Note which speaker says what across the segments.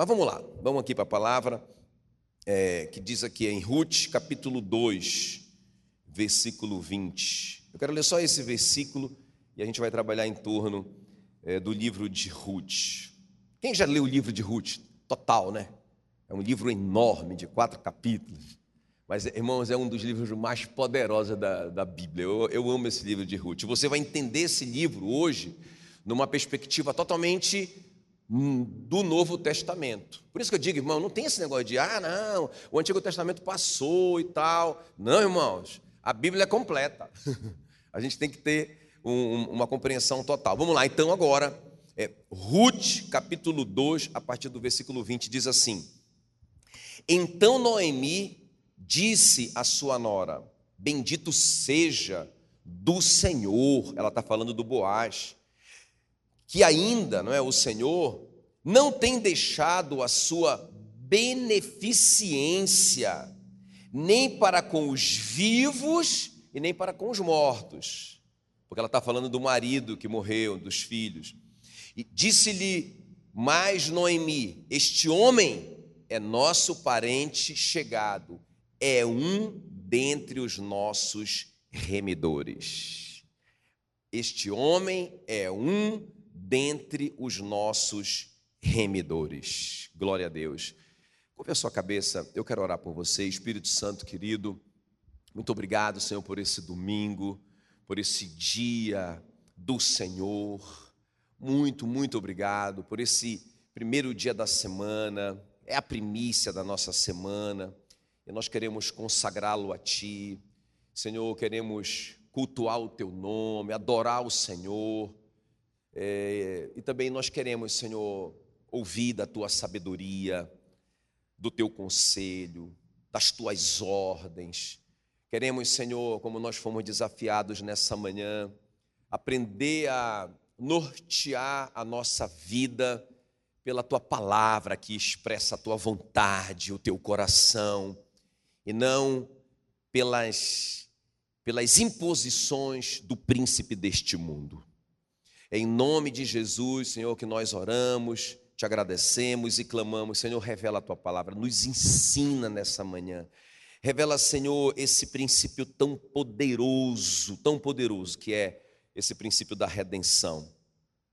Speaker 1: Mas vamos lá, vamos aqui para a palavra é, que diz aqui em Ruth, capítulo 2, versículo 20. Eu quero ler só esse versículo e a gente vai trabalhar em torno é, do livro de Ruth. Quem já leu o livro de Ruth? Total, né? É um livro enorme, de quatro capítulos. Mas, irmãos, é um dos livros mais poderosos da, da Bíblia. Eu, eu amo esse livro de Ruth. Você vai entender esse livro hoje numa perspectiva totalmente do Novo Testamento. Por isso que eu digo, irmão, não tem esse negócio de, ah, não, o Antigo Testamento passou e tal. Não, irmãos, a Bíblia é completa. a gente tem que ter um, uma compreensão total. Vamos lá, então, agora, é, Ruth, capítulo 2, a partir do versículo 20, diz assim: Então Noemi disse à sua nora: Bendito seja do Senhor, ela está falando do Boaz, que ainda, não é, o Senhor não tem deixado a sua beneficência nem para com os vivos e nem para com os mortos, porque ela está falando do marido que morreu, dos filhos. E disse-lhe mais Noemi: Este homem é nosso parente chegado é um dentre os nossos remidores. Este homem é um dentre os nossos remidores. Glória a Deus. Curva a sua cabeça, eu quero orar por você, Espírito Santo querido. Muito obrigado, Senhor, por esse domingo, por esse dia do Senhor. Muito, muito obrigado por esse primeiro dia da semana, é a primícia da nossa semana e nós queremos consagrá-lo a Ti. Senhor, queremos cultuar o Teu nome, adorar o Senhor. É, e também nós queremos, Senhor, ouvir da Tua sabedoria, do Teu conselho, das Tuas ordens. Queremos, Senhor, como nós fomos desafiados nessa manhã, aprender a nortear a nossa vida pela tua palavra que expressa a tua vontade, o teu coração e não pelas, pelas imposições do príncipe deste mundo. Em nome de Jesus, Senhor, que nós oramos, te agradecemos e clamamos. Senhor, revela a tua palavra, nos ensina nessa manhã. Revela, Senhor, esse princípio tão poderoso, tão poderoso que é esse princípio da redenção.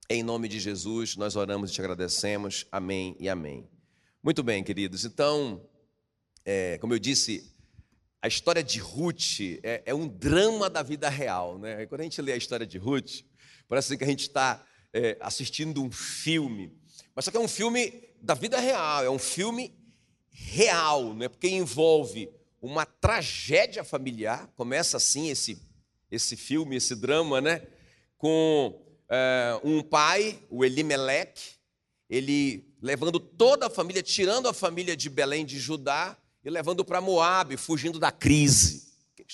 Speaker 1: Em nome de Jesus, nós oramos e te agradecemos. Amém e amém. Muito bem, queridos. Então, é, como eu disse, a história de Ruth é, é, um drama da vida real. Né? quando a gente lê a história de Ruth, parece que a gente está é, assistindo um filme. Mas só que é um filme da vida real, é um filme real, né? porque envolve uma tragédia familiar. Começa assim esse, esse filme, esse drama, né? com é, um pai, o Elimelech, ele levando toda a família, tirando a família de Belém de Judá e levando para Moab, fugindo da crise.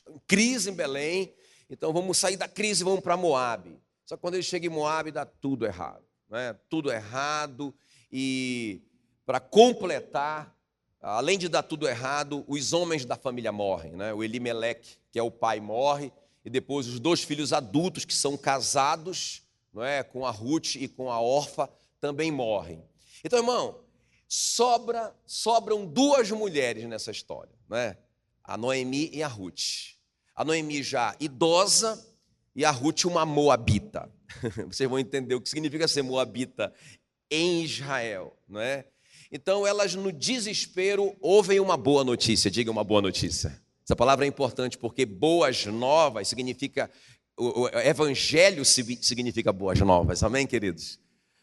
Speaker 1: Em crise em Belém, então vamos sair da crise e vamos para Moab. Só que quando ele chega em Moab, dá tudo errado. Né? Tudo errado. E para completar, além de dar tudo errado, os homens da família morrem. Né? O Elimelec, que é o pai, morre. E depois os dois filhos adultos, que são casados não é, com a Ruth e com a Orfa, também morrem. Então, irmão, sobra, sobram duas mulheres nessa história, né? a Noemi e a Ruth. A Noemi já idosa e a Ruth uma moabita. Vocês vão entender o que significa ser moabita em Israel, não é? Então elas no desespero ouvem uma boa notícia, diga uma boa notícia. Essa palavra é importante porque boas novas significa o evangelho significa boas novas. Amém, queridos?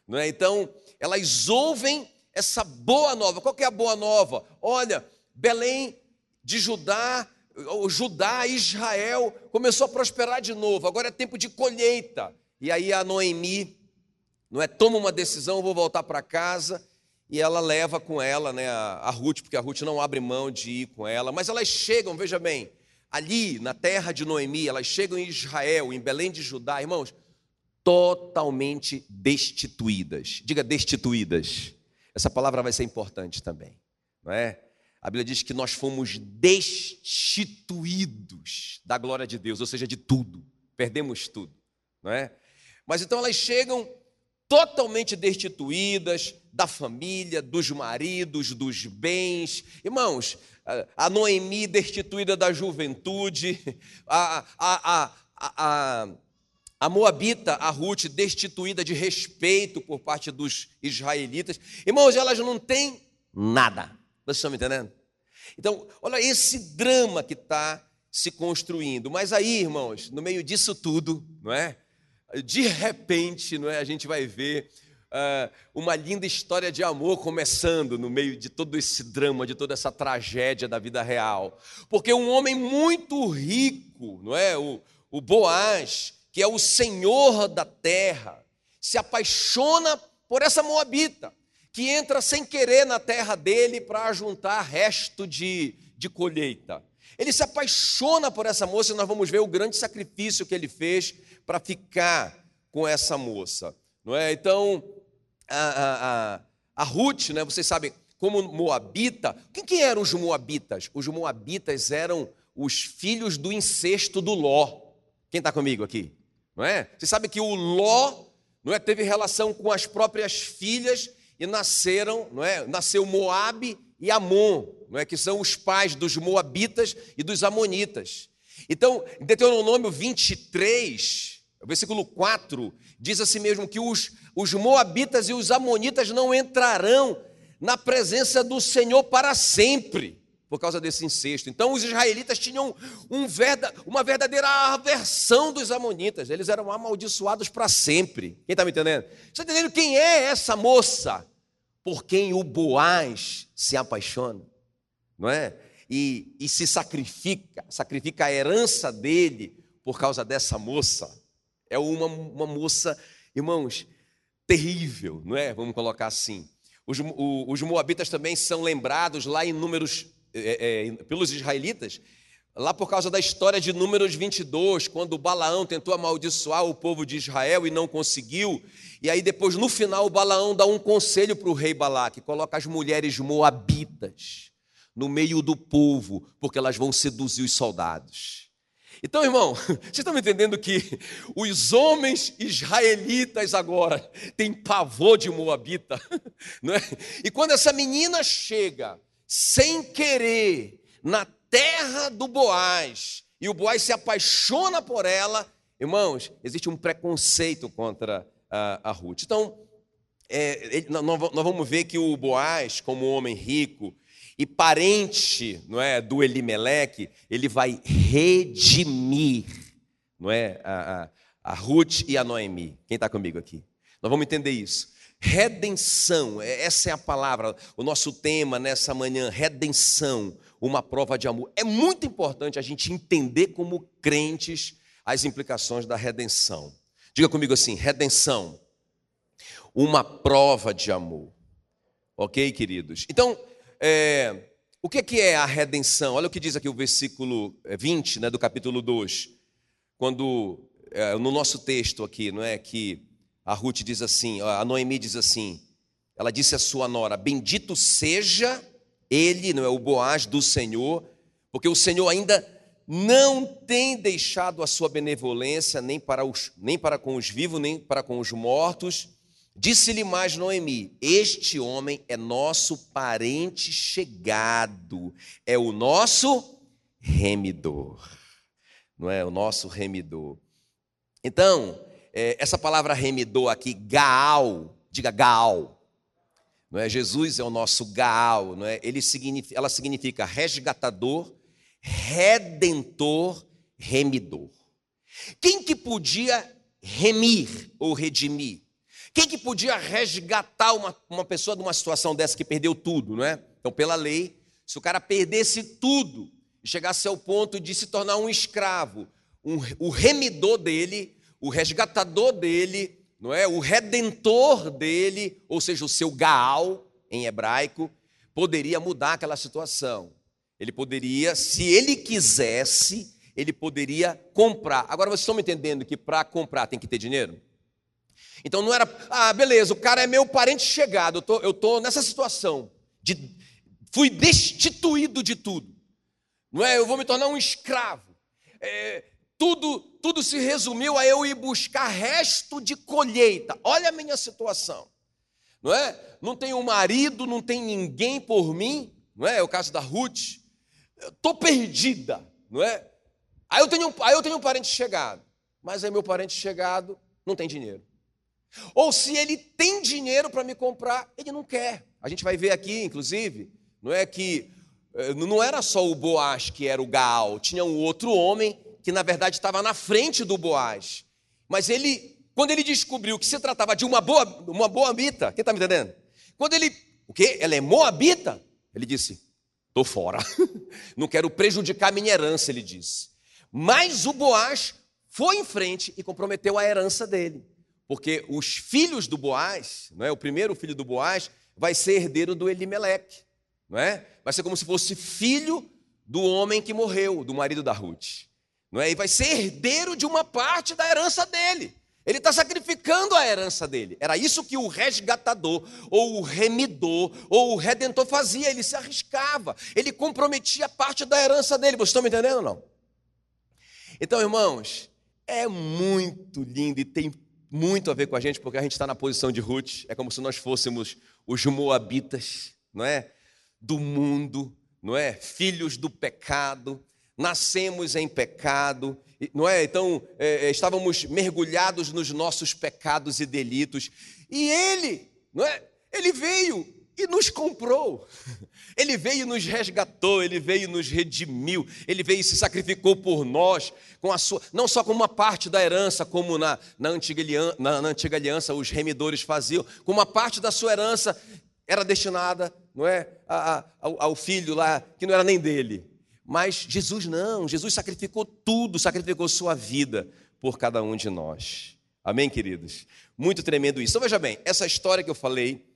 Speaker 1: Não é? Então, elas ouvem essa boa nova. Qual que é a boa nova? Olha, Belém de Judá, Judá, Israel, começou a prosperar de novo. Agora é tempo de colheita. E aí a Noemi, não é, toma uma decisão, vou voltar para casa. E ela leva com ela, né, a Ruth, porque a Ruth não abre mão de ir com ela. Mas elas chegam, veja bem, ali na terra de Noemi, elas chegam em Israel, em Belém de Judá, irmãos, totalmente destituídas. Diga destituídas. Essa palavra vai ser importante também, não é? A Bíblia diz que nós fomos destituídos da glória de Deus, ou seja, de tudo. Perdemos tudo, não é? Mas então elas chegam totalmente destituídas da família, dos maridos, dos bens. Irmãos, a Noemi destituída da juventude, a, a, a, a, Moabita, a Ruth, destituída de respeito por parte dos israelitas. Irmãos, elas não têm nada. Vocês estão me entendendo? Então, olha esse drama que está se construindo. Mas aí, irmãos, no meio disso tudo, não é? De repente, não é? A gente vai ver uh, uma linda história de amor começando no meio de todo esse drama, de toda essa tragédia da vida real. Porque um homem muito rico, não é? O, o Boaz, que é o senhor da terra, se apaixona por essa moabita, que entra sem querer na terra dele para juntar resto de, de colheita. Ele se apaixona por essa moça e nós vamos ver o grande sacrifício que ele fez para ficar com essa moça. Não é? Então, a, a, a Ruth, né, vocês sabem, como Moabita, quem, quem eram os Moabitas? Os Moabitas eram os filhos do incesto do Ló. Quem está comigo aqui? Não é? Você sabe que o Ló não é, teve relação com as próprias filhas e nasceram, não é? Nasceu Moabe e Amon, não é? que são os pais dos Moabitas e dos Amonitas. Então, em Deuteronômio 23, versículo 4, diz assim mesmo que os, os Moabitas e os Amonitas não entrarão na presença do Senhor para sempre por causa desse incesto. Então os israelitas tinham um verda, uma verdadeira aversão dos amonitas, eles eram amaldiçoados para sempre. Quem está me entendendo? Está entendendo quem é essa moça por quem o Boaz se apaixona, não é? E, e se sacrifica, sacrifica a herança dele por causa dessa moça. É uma, uma moça, irmãos, terrível, não é? Vamos colocar assim. Os, os moabitas também são lembrados lá em Números é, é, pelos israelitas, lá por causa da história de Números 22, quando Balaão tentou amaldiçoar o povo de Israel e não conseguiu, e aí depois no final o Balaão dá um conselho para o rei Balaque, coloca as mulheres moabitas no meio do povo, porque elas vão seduzir os soldados. Então, irmão, vocês estão me entendendo que os homens israelitas agora têm pavor de Moabita, não é? E quando essa menina chega sem querer na terra do Boaz e o Boaz se apaixona por ela, irmãos, existe um preconceito contra a, a Ruth. Então, é, nós vamos ver que o Boaz, como homem rico e parente não é, do Elimeleque, ele vai redimir não é, a, a, a Ruth e a Noemi. Quem está comigo aqui? Nós vamos entender isso. Redenção, é, essa é a palavra, o nosso tema nessa manhã, redenção, uma prova de amor. É muito importante a gente entender como crentes as implicações da redenção. Diga comigo assim: redenção, uma prova de amor. Ok, queridos? Então, é, o que é a redenção? Olha o que diz aqui o versículo 20 é, né, do capítulo 2, quando, é, no nosso texto aqui, não é? Que a Ruth diz assim, a Noemi diz assim, ela disse à sua nora: Bendito seja ele, não é o Boaz do Senhor, porque o Senhor ainda não tem deixado a sua benevolência nem para, os, nem para com os vivos, nem para com os mortos. Disse-lhe mais Noemi: Este homem é nosso parente chegado, é o nosso remidor. Não é o nosso remidor. Então, é, essa palavra remidor aqui, Gaal, diga Gaal. Não é? Jesus é o nosso Gaal, não é? Ele significa, ela significa resgatador, redentor, remidor. Quem que podia remir ou redimir? Quem que podia resgatar uma, uma pessoa de uma situação dessa que perdeu tudo, não é? Então, pela lei, se o cara perdesse tudo e chegasse ao ponto de se tornar um escravo, um, o remidor dele o resgatador dele, não é? O redentor dele, ou seja, o seu Gaal em hebraico, poderia mudar aquela situação. Ele poderia, se ele quisesse, ele poderia comprar. Agora vocês estão me entendendo que para comprar tem que ter dinheiro? Então não era, ah, beleza, o cara é meu parente chegado, eu tô, eu tô nessa situação de fui destituído de tudo. Não é? Eu vou me tornar um escravo. É, tudo, tudo se resumiu a eu ir buscar resto de colheita. Olha a minha situação. Não é? Não tenho marido, não tem ninguém por mim, não é? É o caso da Ruth. Estou perdida, não é? Aí eu, tenho, aí eu tenho um parente chegado, mas aí meu parente chegado não tem dinheiro. Ou se ele tem dinheiro para me comprar, ele não quer. A gente vai ver aqui, inclusive, não é que eh, não era só o Boaz que era o Gaal, tinha um outro homem que na verdade estava na frente do Boaz. Mas ele, quando ele descobriu que se tratava de uma boa, uma moabita, quem está me entendendo? Quando ele, o quê? Ela é moabita? Ele disse, estou fora. Não quero prejudicar minha herança, ele disse. Mas o Boaz foi em frente e comprometeu a herança dele. Porque os filhos do Boaz, não é? o primeiro filho do Boaz, vai ser herdeiro do Elimeleque. Não é? Vai ser como se fosse filho do homem que morreu, do marido da Ruth. Não é? E vai ser herdeiro de uma parte da herança dele. Ele está sacrificando a herança dele. Era isso que o resgatador, ou o remidor, ou o redentor fazia. Ele se arriscava, ele comprometia parte da herança dele. Vocês estão me entendendo ou não? Então, irmãos, é muito lindo e tem muito a ver com a gente, porque a gente está na posição de Ruth. É como se nós fôssemos os moabitas, não é? Do mundo, não é? Filhos do pecado, nascemos em pecado, não é? Então, é, é, estávamos mergulhados nos nossos pecados e delitos, e Ele, não é? Ele veio e nos comprou, Ele veio e nos resgatou, Ele veio e nos redimiu, Ele veio e se sacrificou por nós, com a sua, não só como uma parte da herança, como na, na, antiga, na, na antiga aliança os remidores faziam, como uma parte da sua herança era destinada, não é, a, a, ao, ao filho lá, que não era nem dele, mas Jesus não, Jesus sacrificou tudo, sacrificou sua vida por cada um de nós. Amém, queridos? Muito tremendo isso. Então veja bem, essa história que eu falei,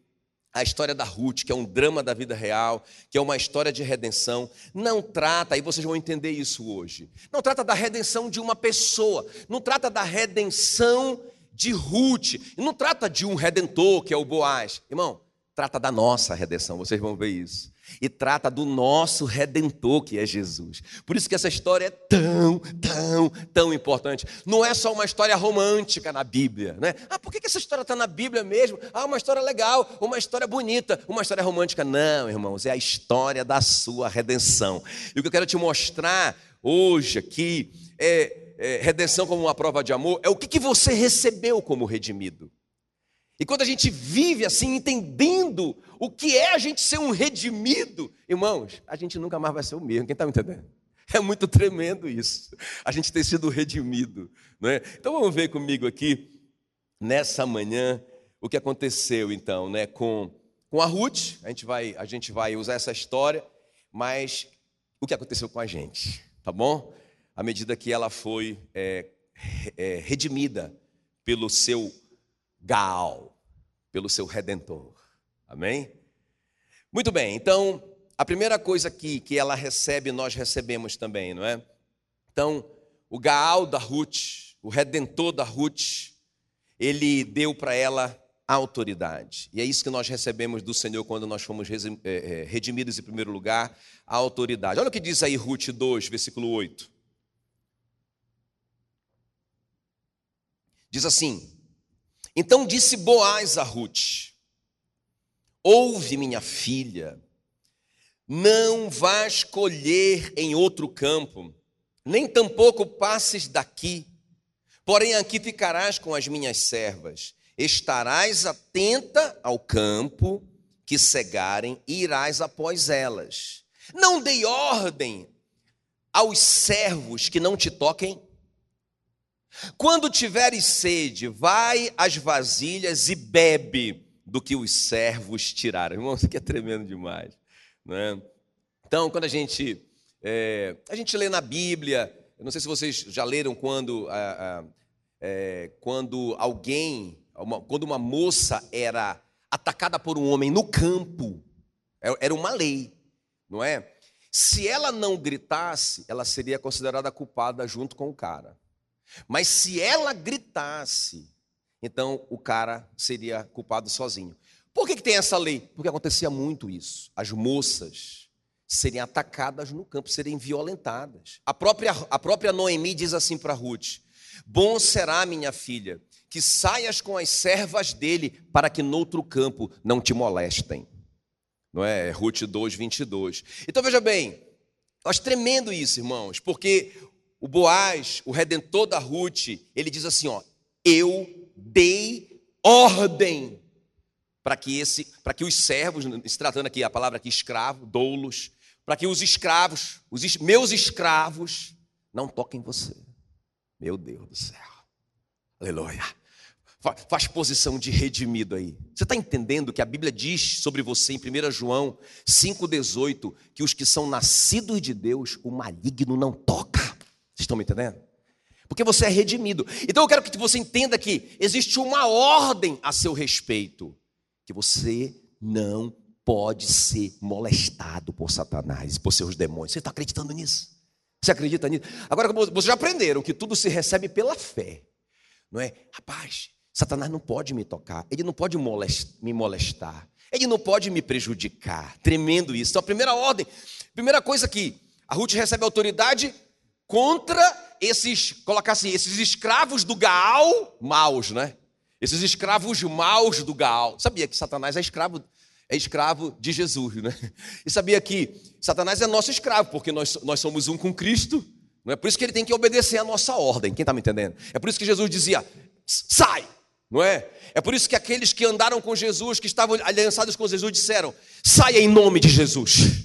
Speaker 1: a história da Ruth, que é um drama da vida real, que é uma história de redenção, não trata, e vocês vão entender isso hoje, não trata da redenção de uma pessoa, não trata da redenção de Ruth, não trata de um redentor, que é o Boaz. Irmão, trata da nossa redenção, vocês vão ver isso e trata do nosso redentor que é Jesus. Por isso que essa história é tão, tão, tão importante. Não é só uma história romântica na Bíblia, né? Ah, por que essa história está na Bíblia mesmo? Ah, uma história legal, uma história bonita, uma história romântica. Não, irmãos, é a história da sua redenção. E o que eu quero te mostrar hoje aqui é, é redenção como uma prova de amor, é o que, que você recebeu como redimido. E quando a gente vive assim, entendendo o que é a gente ser um redimido, irmãos, a gente nunca mais vai ser o mesmo. Quem está me entendendo? É muito tremendo isso, a gente ter sido redimido. Não é? Então vamos ver comigo aqui, nessa manhã, o que aconteceu então né, com, com a Ruth. A gente, vai, a gente vai usar essa história, mas o que aconteceu com a gente, tá bom? À medida que ela foi é, é, redimida pelo seu Gaal, pelo seu redentor. Amém? Muito bem, então, a primeira coisa aqui que ela recebe, nós recebemos também, não é? Então, o Gaal da Ruth, o redentor da Ruth, ele deu para ela autoridade. E é isso que nós recebemos do Senhor quando nós fomos é, é, redimidos em primeiro lugar, a autoridade. Olha o que diz aí Ruth 2, versículo 8. Diz assim: então disse Boaz a Ruth: Ouve, minha filha, não vás colher em outro campo, nem tampouco passes daqui, porém aqui ficarás com as minhas servas. Estarás atenta ao campo que cegarem e irás após elas. Não dei ordem aos servos que não te toquem quando tiveres sede, vai às vasilhas e bebe do que os servos tiraram. Irmão, isso aqui é tremendo demais. Né? Então, quando a gente, é, a gente lê na Bíblia, eu não sei se vocês já leram quando, é, quando alguém, uma, quando uma moça era atacada por um homem no campo, é, era uma lei, não é? Se ela não gritasse, ela seria considerada culpada junto com o cara. Mas se ela gritasse, então o cara seria culpado sozinho. Por que, que tem essa lei? Porque acontecia muito isso. As moças serem atacadas no campo, serem violentadas. A própria, a própria Noemi diz assim para Ruth: Bom será, minha filha, que saias com as servas dele, para que noutro campo não te molestem. Não é? Ruth 2, 22. Então veja bem, eu acho tremendo isso, irmãos, porque o Boaz, o redentor da Ruth, ele diz assim: ó, eu dei ordem para que esse, para que os servos, se tratando aqui a palavra aqui escravo, doulos, para que os escravos, os meus escravos, não toquem você. Meu Deus do céu. Aleluia. Faz posição de redimido aí. Você está entendendo que a Bíblia diz sobre você em 1 João 5,18 que os que são nascidos de Deus, o maligno não toca. Vocês estão me entendendo? Porque você é redimido. Então eu quero que você entenda que existe uma ordem a seu respeito que você não pode ser molestado por Satanás, por seus demônios. Você está acreditando nisso? Você acredita nisso? Agora, vocês já aprenderam que tudo se recebe pela fé, não é? Rapaz, Satanás não pode me tocar, ele não pode me molestar, ele não pode me prejudicar. Tremendo isso. Então, a primeira ordem, primeira coisa que a Ruth recebe autoridade contra esses, colocar assim, esses escravos do Gaal maus, né? Esses escravos maus do Gaal. Sabia que Satanás é escravo, é escravo de Jesus, né? E sabia que Satanás é nosso escravo, porque nós, nós somos um com Cristo. Não é por isso que ele tem que obedecer a nossa ordem. Quem está me entendendo? É por isso que Jesus dizia: sai, não é? É por isso que aqueles que andaram com Jesus, que estavam aliançados com Jesus, disseram: saia em nome de Jesus.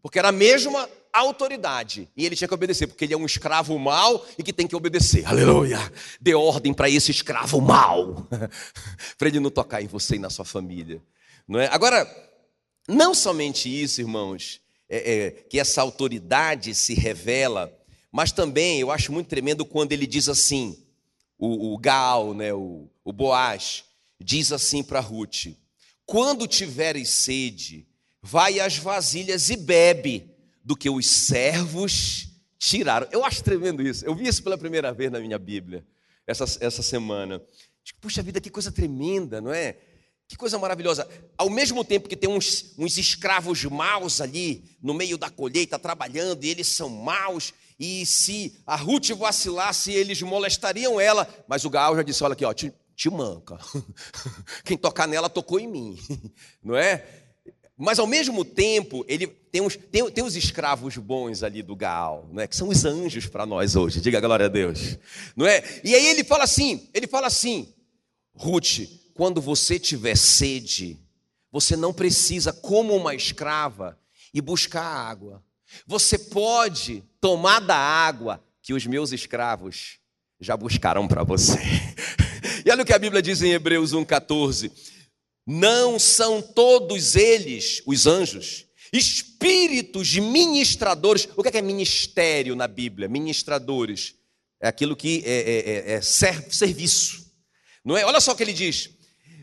Speaker 1: Porque era a mesma autoridade. E ele tinha que obedecer, porque ele é um escravo mau e que tem que obedecer. Aleluia! Dê ordem para esse escravo mau, para ele não tocar em você e na sua família. Não é? Agora, não somente isso, irmãos, é, é, que essa autoridade se revela, mas também eu acho muito tremendo quando ele diz assim, o, o Gaal, né, o, o Boaz, diz assim para Ruth: quando tiveres sede, vai às vasilhas e bebe do que os servos tiraram. Eu acho tremendo isso. Eu vi isso pela primeira vez na minha Bíblia, essa, essa semana. Puxa vida, que coisa tremenda, não é? Que coisa maravilhosa. Ao mesmo tempo que tem uns, uns escravos maus ali no meio da colheita trabalhando, e eles são maus, e se a Ruth vacilasse, eles molestariam ela. Mas o Gaal já disse: olha aqui, ó, te, te manca. Quem tocar nela tocou em mim, não é? Mas ao mesmo tempo, ele tem, uns, tem, tem os escravos bons ali do Gaal, não é? que são os anjos para nós hoje, diga glória a Deus. Não é? E aí ele fala assim, ele fala assim, Ruth, quando você tiver sede, você não precisa, como uma escrava, ir buscar água. Você pode tomar da água que os meus escravos já buscaram para você. E olha o que a Bíblia diz em Hebreus 1,14: não são todos eles, os anjos, espíritos ministradores. O que é, que é ministério na Bíblia? Ministradores. É aquilo que é, é, é, é serviço. Não é? Olha só o que ele diz.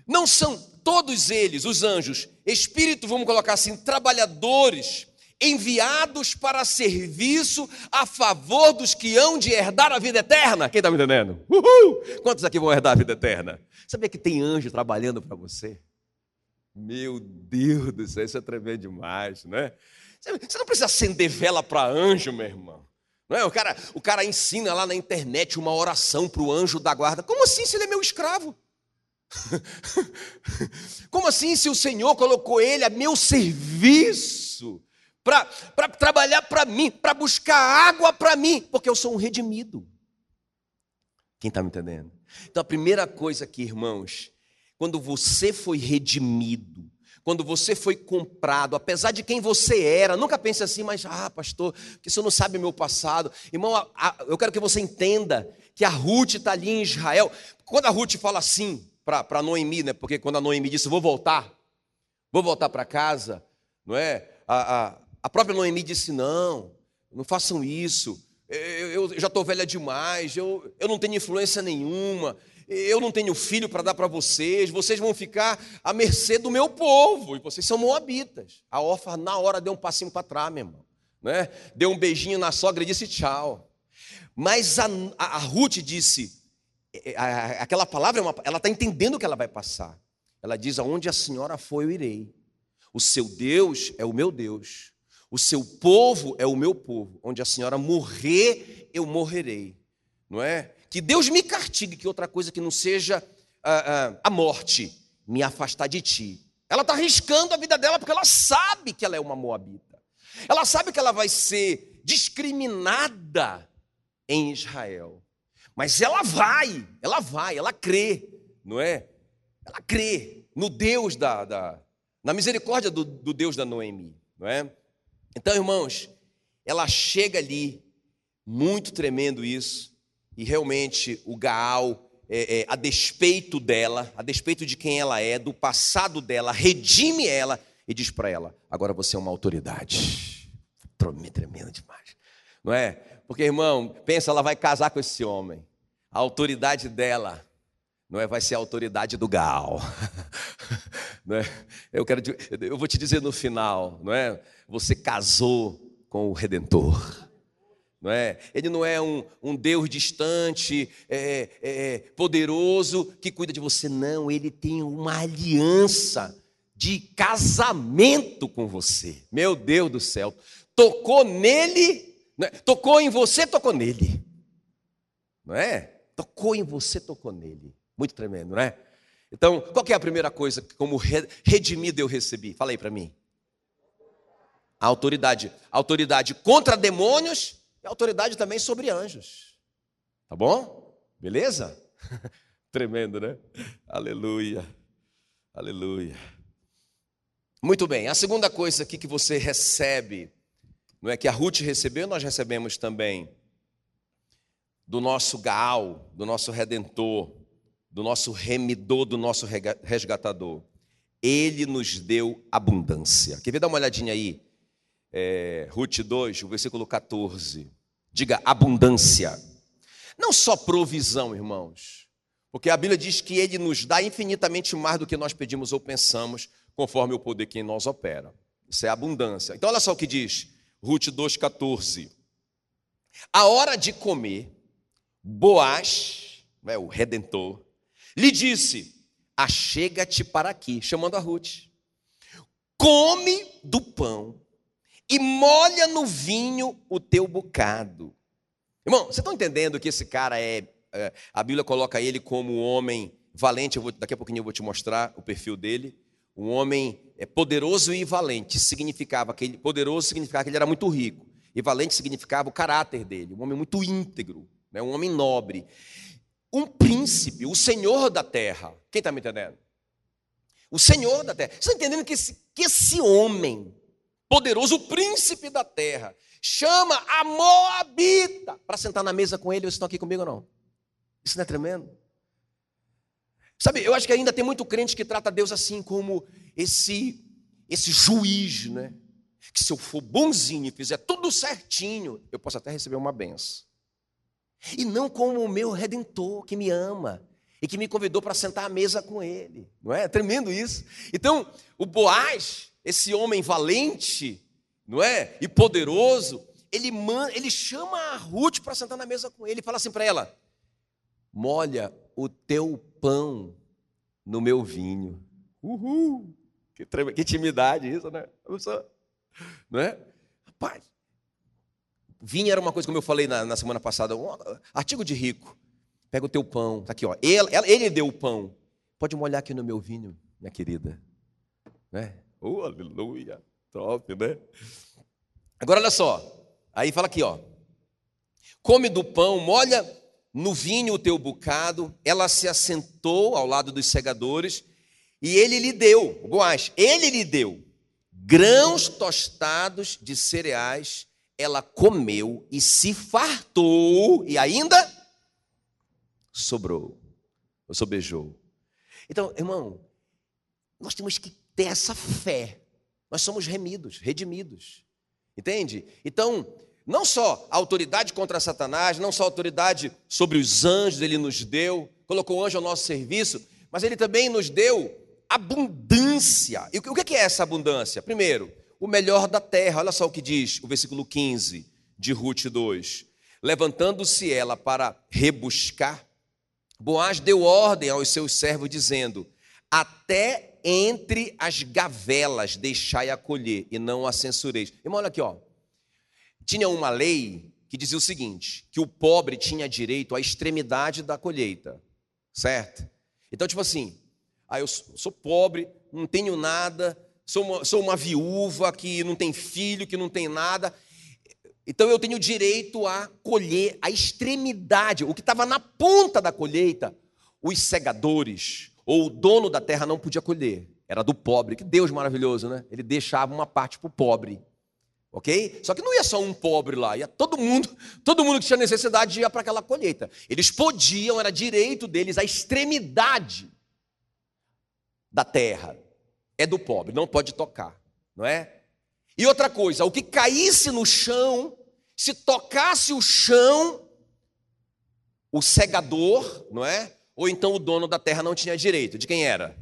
Speaker 1: Não são todos eles, os anjos, espíritos, vamos colocar assim, trabalhadores, enviados para serviço a favor dos que hão de herdar a vida eterna. Quem está me entendendo? Uhul! Quantos aqui vão herdar a vida eterna? Sabia que tem anjo trabalhando para você? Meu Deus do céu, isso é tremendo demais, né? Você não precisa acender vela para anjo, meu irmão. Não é? o, cara, o cara ensina lá na internet uma oração para o anjo da guarda. Como assim se ele é meu escravo? Como assim se o Senhor colocou ele a meu serviço para trabalhar para mim, para buscar água para mim, porque eu sou um redimido? Quem está me entendendo? Então a primeira coisa aqui, irmãos, quando você foi redimido, quando você foi comprado, apesar de quem você era, nunca pense assim, mas, ah, pastor, que você não sabe o meu passado. Irmão, a, a, eu quero que você entenda que a Ruth está ali em Israel. Quando a Ruth fala assim para Noemi, né, porque quando a Noemi disse, vou voltar, vou voltar para casa, não é? A, a, a própria Noemi disse, não, não façam isso, eu, eu já estou velha demais, eu, eu não tenho influência nenhuma, eu não tenho filho para dar para vocês, vocês vão ficar à mercê do meu povo, e vocês são moabitas. A órfã, na hora, deu um passinho para trás, meu irmão. Né? Deu um beijinho na sogra e disse tchau. Mas a, a, a Ruth disse, é, a, aquela palavra, é uma, ela está entendendo o que ela vai passar. Ela diz: Aonde a senhora foi, eu irei. O seu Deus é o meu Deus. O seu povo é o meu povo. Onde a senhora morrer, eu morrerei. Não é? Que Deus me castigue, que outra coisa que não seja a, a, a morte me afastar de ti. Ela está arriscando a vida dela porque ela sabe que ela é uma moabita. Ela sabe que ela vai ser discriminada em Israel. Mas ela vai, ela vai, ela crê, não é? Ela crê no Deus da, da na misericórdia do, do Deus da Noemi, não é? Então, irmãos, ela chega ali, muito tremendo isso, e realmente o Gaal, é, é, a despeito dela, a despeito de quem ela é, do passado dela, redime ela e diz para ela: agora você é uma autoridade. Tremendo demais, não é? Porque, irmão, pensa, ela vai casar com esse homem, a autoridade dela não é? Vai ser a autoridade do Gaal. não é? Eu quero, eu vou te dizer no final, não é? Você casou com o Redentor. Não é? Ele não é um, um Deus distante, é, é, poderoso, que cuida de você, não. Ele tem uma aliança de casamento com você. Meu Deus do céu. Tocou nele, é? tocou em você, tocou nele. Não é? Tocou em você, tocou nele. Muito tremendo, não é? Então, qual é a primeira coisa que, como redimido, eu recebi? Fala aí para mim. A autoridade. Autoridade contra demônios e autoridade também sobre anjos. Tá bom? Beleza? Tremendo, né? Aleluia. Aleluia. Muito bem. A segunda coisa aqui que você recebe, não é que a Ruth recebeu, nós recebemos também do nosso Gaal, do nosso redentor do nosso remidor, do nosso resgatador. Ele nos deu abundância. Quer ver dar uma olhadinha aí? É, Ruth 2, o versículo 14. Diga abundância. Não só provisão, irmãos. Porque a Bíblia diz que ele nos dá infinitamente mais do que nós pedimos ou pensamos, conforme o poder que em nós opera. Isso é abundância. Então, olha só o que diz Ruth 2,14. A hora de comer, Boaz, é o redentor, lhe disse: Achega-te para aqui, chamando a Ruth. Come do pão e molha no vinho o teu bocado. Irmão, vocês estão entendendo que esse cara é, é a Bíblia coloca ele como um homem valente, vou, daqui a pouquinho eu vou te mostrar o perfil dele. Um homem é, poderoso e valente significava que ele, poderoso significava que ele era muito rico, e valente significava o caráter dele, um homem muito íntegro, né, um homem nobre um príncipe, o senhor da terra. Quem está me entendendo? O senhor da terra. Você está entendendo que esse, que esse homem, poderoso, o príncipe da terra, chama a Moabita para sentar na mesa com ele? Vocês estão aqui comigo ou não? Isso não é tremendo? Sabe, eu acho que ainda tem muito crente que trata Deus assim como esse, esse juiz, né? Que se eu for bonzinho e fizer tudo certinho, eu posso até receber uma benção. E não como o meu redentor que me ama e que me convidou para sentar à mesa com ele. Não é? é tremendo isso. Então, o Boaz, esse homem valente, não é? E poderoso, ele ele chama a Ruth para sentar na mesa com ele e fala assim para ela: "Molha o teu pão no meu vinho". Uhul! Que, que intimidade isso, né? Não é? Rapaz, Vinho era uma coisa, como eu falei na, na semana passada, um artigo de rico. Pega o teu pão, tá aqui, ó. Ele, ele deu o pão. Pode molhar aqui no meu vinho, minha querida. Né? Oh, aleluia. Top, né? Agora olha só. Aí fala aqui, ó. Come do pão, molha no vinho o teu bocado. Ela se assentou ao lado dos segadores e ele lhe deu, Boaz, ele lhe deu grãos tostados de cereais ela comeu e se fartou e ainda sobrou, ou sobejou. Então, irmão, nós temos que ter essa fé. Nós somos remidos, redimidos. Entende? Então, não só a autoridade contra Satanás, não só a autoridade sobre os anjos ele nos deu, colocou o anjo ao nosso serviço, mas ele também nos deu abundância. E o que é essa abundância? Primeiro, o melhor da terra. Olha só o que diz o versículo 15 de Ruth 2. Levantando-se ela para rebuscar, Boaz deu ordem aos seus servos, dizendo: Até entre as gavelas deixai a colher e não a censureis. Irmão, olha aqui, ó. Tinha uma lei que dizia o seguinte: que o pobre tinha direito à extremidade da colheita, certo? Então, tipo assim, ah, eu sou pobre, não tenho nada, sou uma, sou uma viúva que não tem filho, que não tem nada. Então eu tenho direito a colher a extremidade, o que estava na ponta da colheita. Os segadores ou o dono da terra não podia colher, era do pobre. Que Deus maravilhoso, né? Ele deixava uma parte para o pobre. Ok? Só que não ia só um pobre lá, ia todo mundo, todo mundo que tinha necessidade ia para aquela colheita. Eles podiam, era direito deles, a extremidade da terra é do pobre, não pode tocar, não é? E outra coisa, o que caísse no chão, se tocasse o chão, o segador, não é? Ou então o dono da terra não tinha direito. De quem era?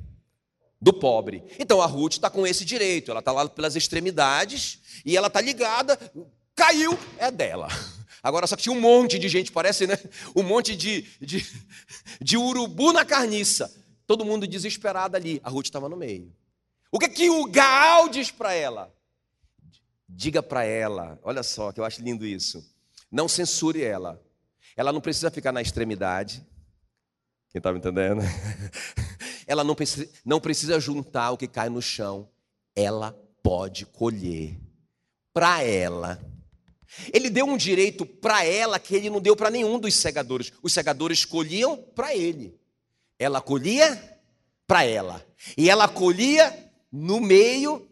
Speaker 1: Do pobre. Então a Ruth está com esse direito, ela está lá pelas extremidades e ela está ligada, caiu, é dela. Agora só que tinha um monte de gente, parece, né? Um monte de, de, de urubu na carniça. Todo mundo desesperado ali. A Ruth estava no meio. O que, que o Gaal diz para ela? Diga para ela, olha só que eu acho lindo isso. Não censure ela. Ela não precisa ficar na extremidade. Quem está me entendendo? Ela não precisa, não precisa juntar o que cai no chão. Ela pode colher. Para ela. Ele deu um direito para ela que ele não deu para nenhum dos segadores. Os segadores colhiam para ele. Ela colhia para ela. E ela colhia no meio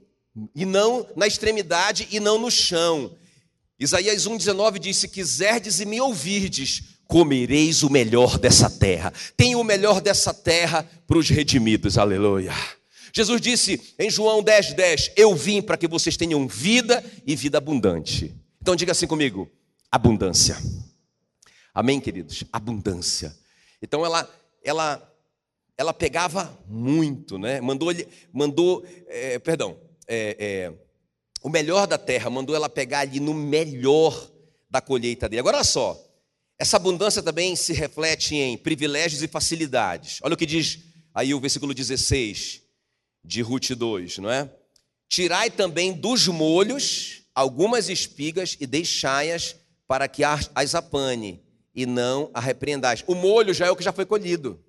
Speaker 1: e não na extremidade e não no chão. Isaías 1,19 diz: Se quiserdes e me ouvirdes, comereis o melhor dessa terra. Tem o melhor dessa terra para os redimidos, aleluia. Jesus disse em João 10,10: 10, Eu vim para que vocês tenham vida e vida abundante. Então diga assim comigo: abundância. Amém, queridos? Abundância. Então ela, ela ela pegava muito, né? Mandou, mandou é, perdão, é, é, o melhor da terra, mandou ela pegar ali no melhor da colheita dele. Agora olha só, essa abundância também se reflete em privilégios e facilidades. Olha o que diz aí o versículo 16 de Ruth 2, não é? Tirai também dos molhos algumas espigas e deixai-as para que as apane e não a repreendais. O molho já é o que já foi colhido.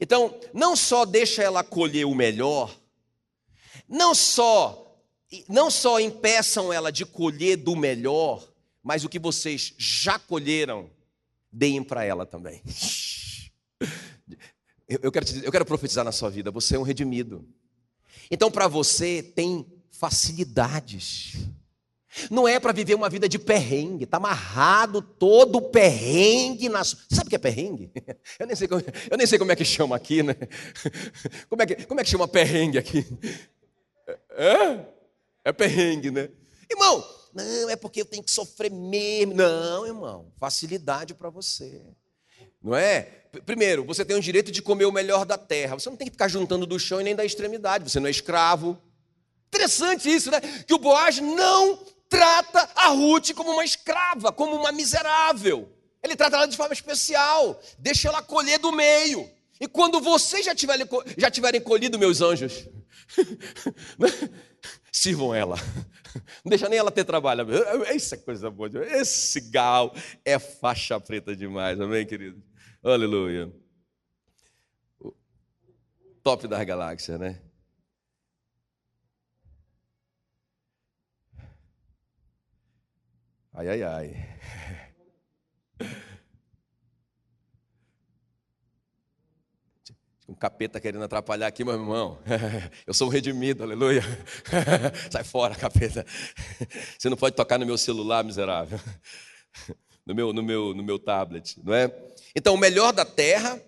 Speaker 1: Então, não só deixa ela colher o melhor, não só não só impeçam ela de colher do melhor, mas o que vocês já colheram, deem para ela também. Eu quero, eu quero profetizar na sua vida, você é um redimido. Então, para você, tem facilidades. Não é para viver uma vida de perrengue, está amarrado todo o perrengue na sua. Sabe o que é perrengue? Eu nem, sei como, eu nem sei como é que chama aqui, né? Como é que, como é que chama perrengue aqui? É? É perrengue, né? Irmão, não, é porque eu tenho que sofrer mesmo. Não, irmão, facilidade para você. Não é? Primeiro, você tem o direito de comer o melhor da terra. Você não tem que ficar juntando do chão e nem da extremidade. Você não é escravo. Interessante isso, né? Que o Boaz não trata a Ruth como uma escrava, como uma miserável. Ele trata ela de forma especial, deixa ela colher do meio. E quando vocês já tiverem, já tiverem colhido, meus anjos, sirvam ela. Não deixa nem ela ter trabalho. Isso é coisa boa. Esse gal é faixa preta demais, amém, querido? Aleluia. Top das galáxias, né? Ai, ai, ai. Um capeta querendo atrapalhar aqui, meu irmão. Eu sou um redimido, aleluia. Sai fora, capeta. Você não pode tocar no meu celular, miserável. No meu, no meu, no meu tablet, não é? Então, o melhor da terra,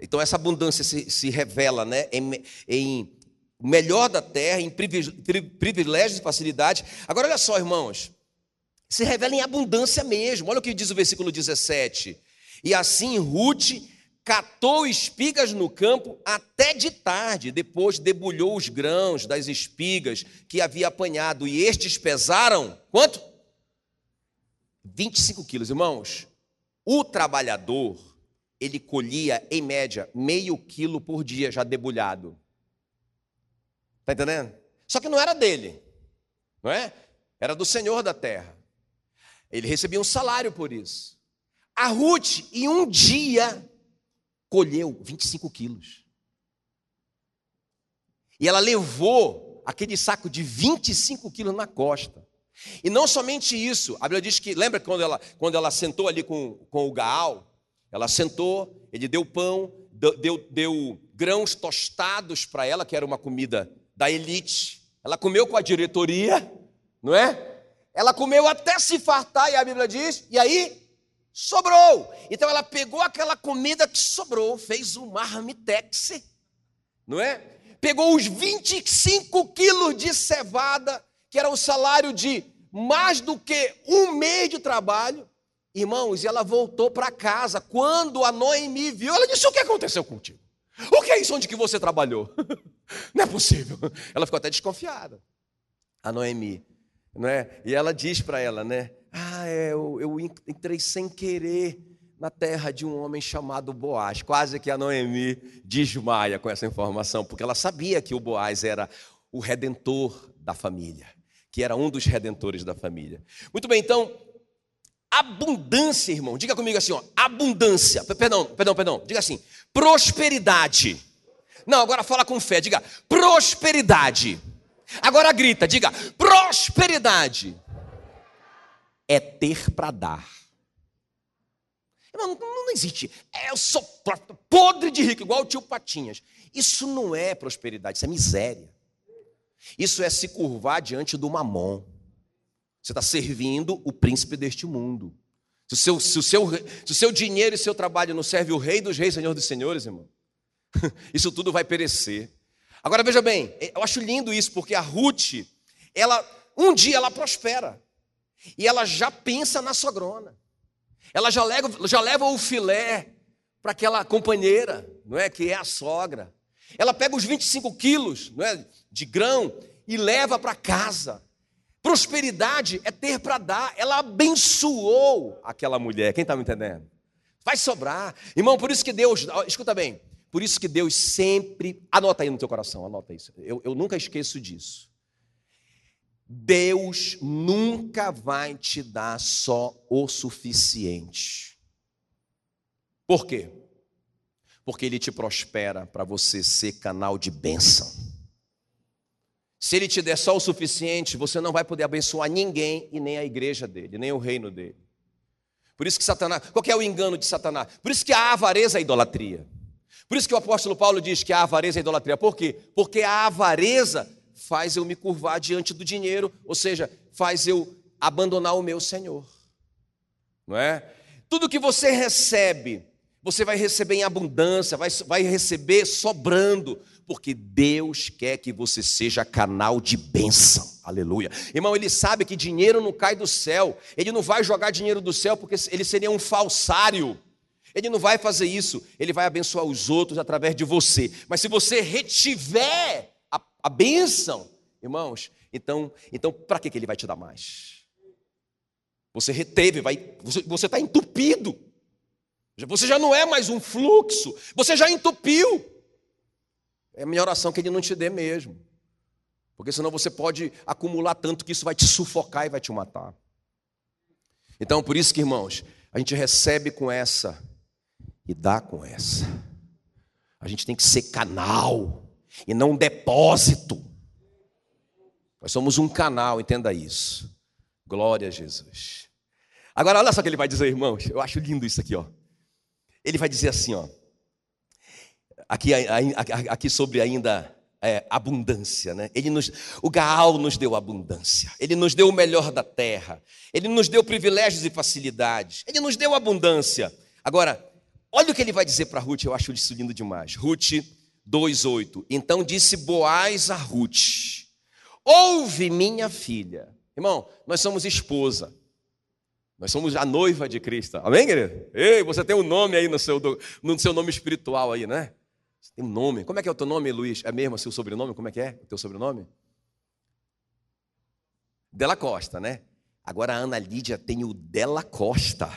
Speaker 1: então essa abundância se, se revela, né? Em, em melhor da terra, em privilégios e facilidade. Agora, olha só, irmãos se revela em abundância mesmo. Olha o que diz o versículo 17. E assim Ruth catou espigas no campo até de tarde, depois debulhou os grãos das espigas que havia apanhado, e estes pesaram quanto? 25 quilos, irmãos. O trabalhador, ele colhia em média meio quilo por dia já debulhado. Está entendendo? Só que não era dele, não é? Era do Senhor da terra. Ele recebia um salário por isso. A Ruth, em um dia, colheu 25 quilos. E ela levou aquele saco de 25 quilos na costa. E não somente isso, a Bíblia diz que, lembra quando ela, quando ela sentou ali com, com o Gaal? Ela sentou, ele deu pão, deu, deu grãos tostados para ela, que era uma comida da elite. Ela comeu com a diretoria, não é? Ela comeu até se fartar, e a Bíblia diz, e aí sobrou. Então ela pegou aquela comida que sobrou, fez um marmitex, não é? Pegou os 25 quilos de cevada, que era o salário de mais do que um mês de trabalho. Irmãos, e ela voltou para casa. Quando a Noemi viu, ela disse: O que aconteceu contigo? O que é isso onde que você trabalhou? Não é possível. Ela ficou até desconfiada. A Noemi, não é? E ela diz para ela, né? Ah, é, eu, eu entrei sem querer na terra de um homem chamado Boaz. Quase que a Noemi desmaia com essa informação, porque ela sabia que o Boaz era o redentor da família, que era um dos redentores da família. Muito bem, então, abundância, irmão. Diga comigo assim, ó, abundância. Perdão, perdão, perdão. Diga assim, prosperidade. Não, agora fala com fé. Diga prosperidade. Agora grita, diga prosperidade. É ter para dar. Não, não, não existe. É, eu sou podre de rico, igual o tio Patinhas. Isso não é prosperidade, isso é miséria. Isso é se curvar diante do mamon. Você está servindo o príncipe deste mundo. Se o, seu, se, o seu, se o seu dinheiro e seu trabalho não serve o rei dos reis, senhor dos senhores, irmão, isso tudo vai perecer. Agora veja bem, eu acho lindo isso, porque a Ruth, ela, um dia ela prospera. E ela já pensa na sogrona. Ela já leva, já leva o filé para aquela companheira, não é? Que é a sogra. Ela pega os 25 quilos não é, de grão e leva para casa. Prosperidade é ter para dar. Ela abençoou aquela mulher. Quem está me entendendo? Vai sobrar. Irmão, por isso que Deus, escuta bem, por isso que Deus sempre, anota aí no teu coração, anota isso. Eu, eu nunca esqueço disso. Deus nunca vai te dar só o suficiente. Por quê? Porque Ele te prospera para você ser canal de bênção. Se ele te der só o suficiente, você não vai poder abençoar ninguém e nem a igreja dele, nem o reino dele. Por isso que Satanás, qual que é o engano de Satanás? Por isso que a avareza é a idolatria. Por isso que o apóstolo Paulo diz que a avareza é a idolatria. Por quê? Porque a avareza faz eu me curvar diante do dinheiro, ou seja, faz eu abandonar o meu Senhor. Não é? Tudo que você recebe, você vai receber em abundância, vai, vai receber sobrando, porque Deus quer que você seja canal de bênção. Aleluia. Irmão, ele sabe que dinheiro não cai do céu. Ele não vai jogar dinheiro do céu porque ele seria um falsário. Ele não vai fazer isso. Ele vai abençoar os outros através de você. Mas se você retiver a, bênção, irmãos, então, então para que, que ele vai te dar mais? Você reteve, vai, você está entupido. Você já não é mais um fluxo, você já entupiu. É a minha oração que Ele não te dê mesmo. Porque senão você pode acumular tanto que isso vai te sufocar e vai te matar. Então, por isso que, irmãos, a gente recebe com essa e dá com essa. A gente tem que ser canal e não um depósito. Nós somos um canal, entenda isso. Glória a Jesus. Agora, olha só o que ele vai dizer, irmãos. Eu acho lindo isso aqui, ó. Ele vai dizer assim, ó aqui, aqui sobre ainda é, abundância, né? Ele nos, o Gaal nos deu abundância, ele nos deu o melhor da terra, ele nos deu privilégios e facilidades, ele nos deu abundância. Agora, olha o que ele vai dizer para Ruth, eu acho isso lindo demais. Ruth 2,8. Então disse Boaz a Ruth: Ouve, minha filha. Irmão, nós somos esposa. Nós somos a noiva de Cristo. Amém, querido? Ei, você tem um nome aí no seu, no seu nome espiritual aí, né? Você tem um nome. Como é que é o teu nome, Luiz? É mesmo o seu sobrenome? Como é que é o teu sobrenome? Della Costa, né? Agora a Ana Lídia tem o Della Costa.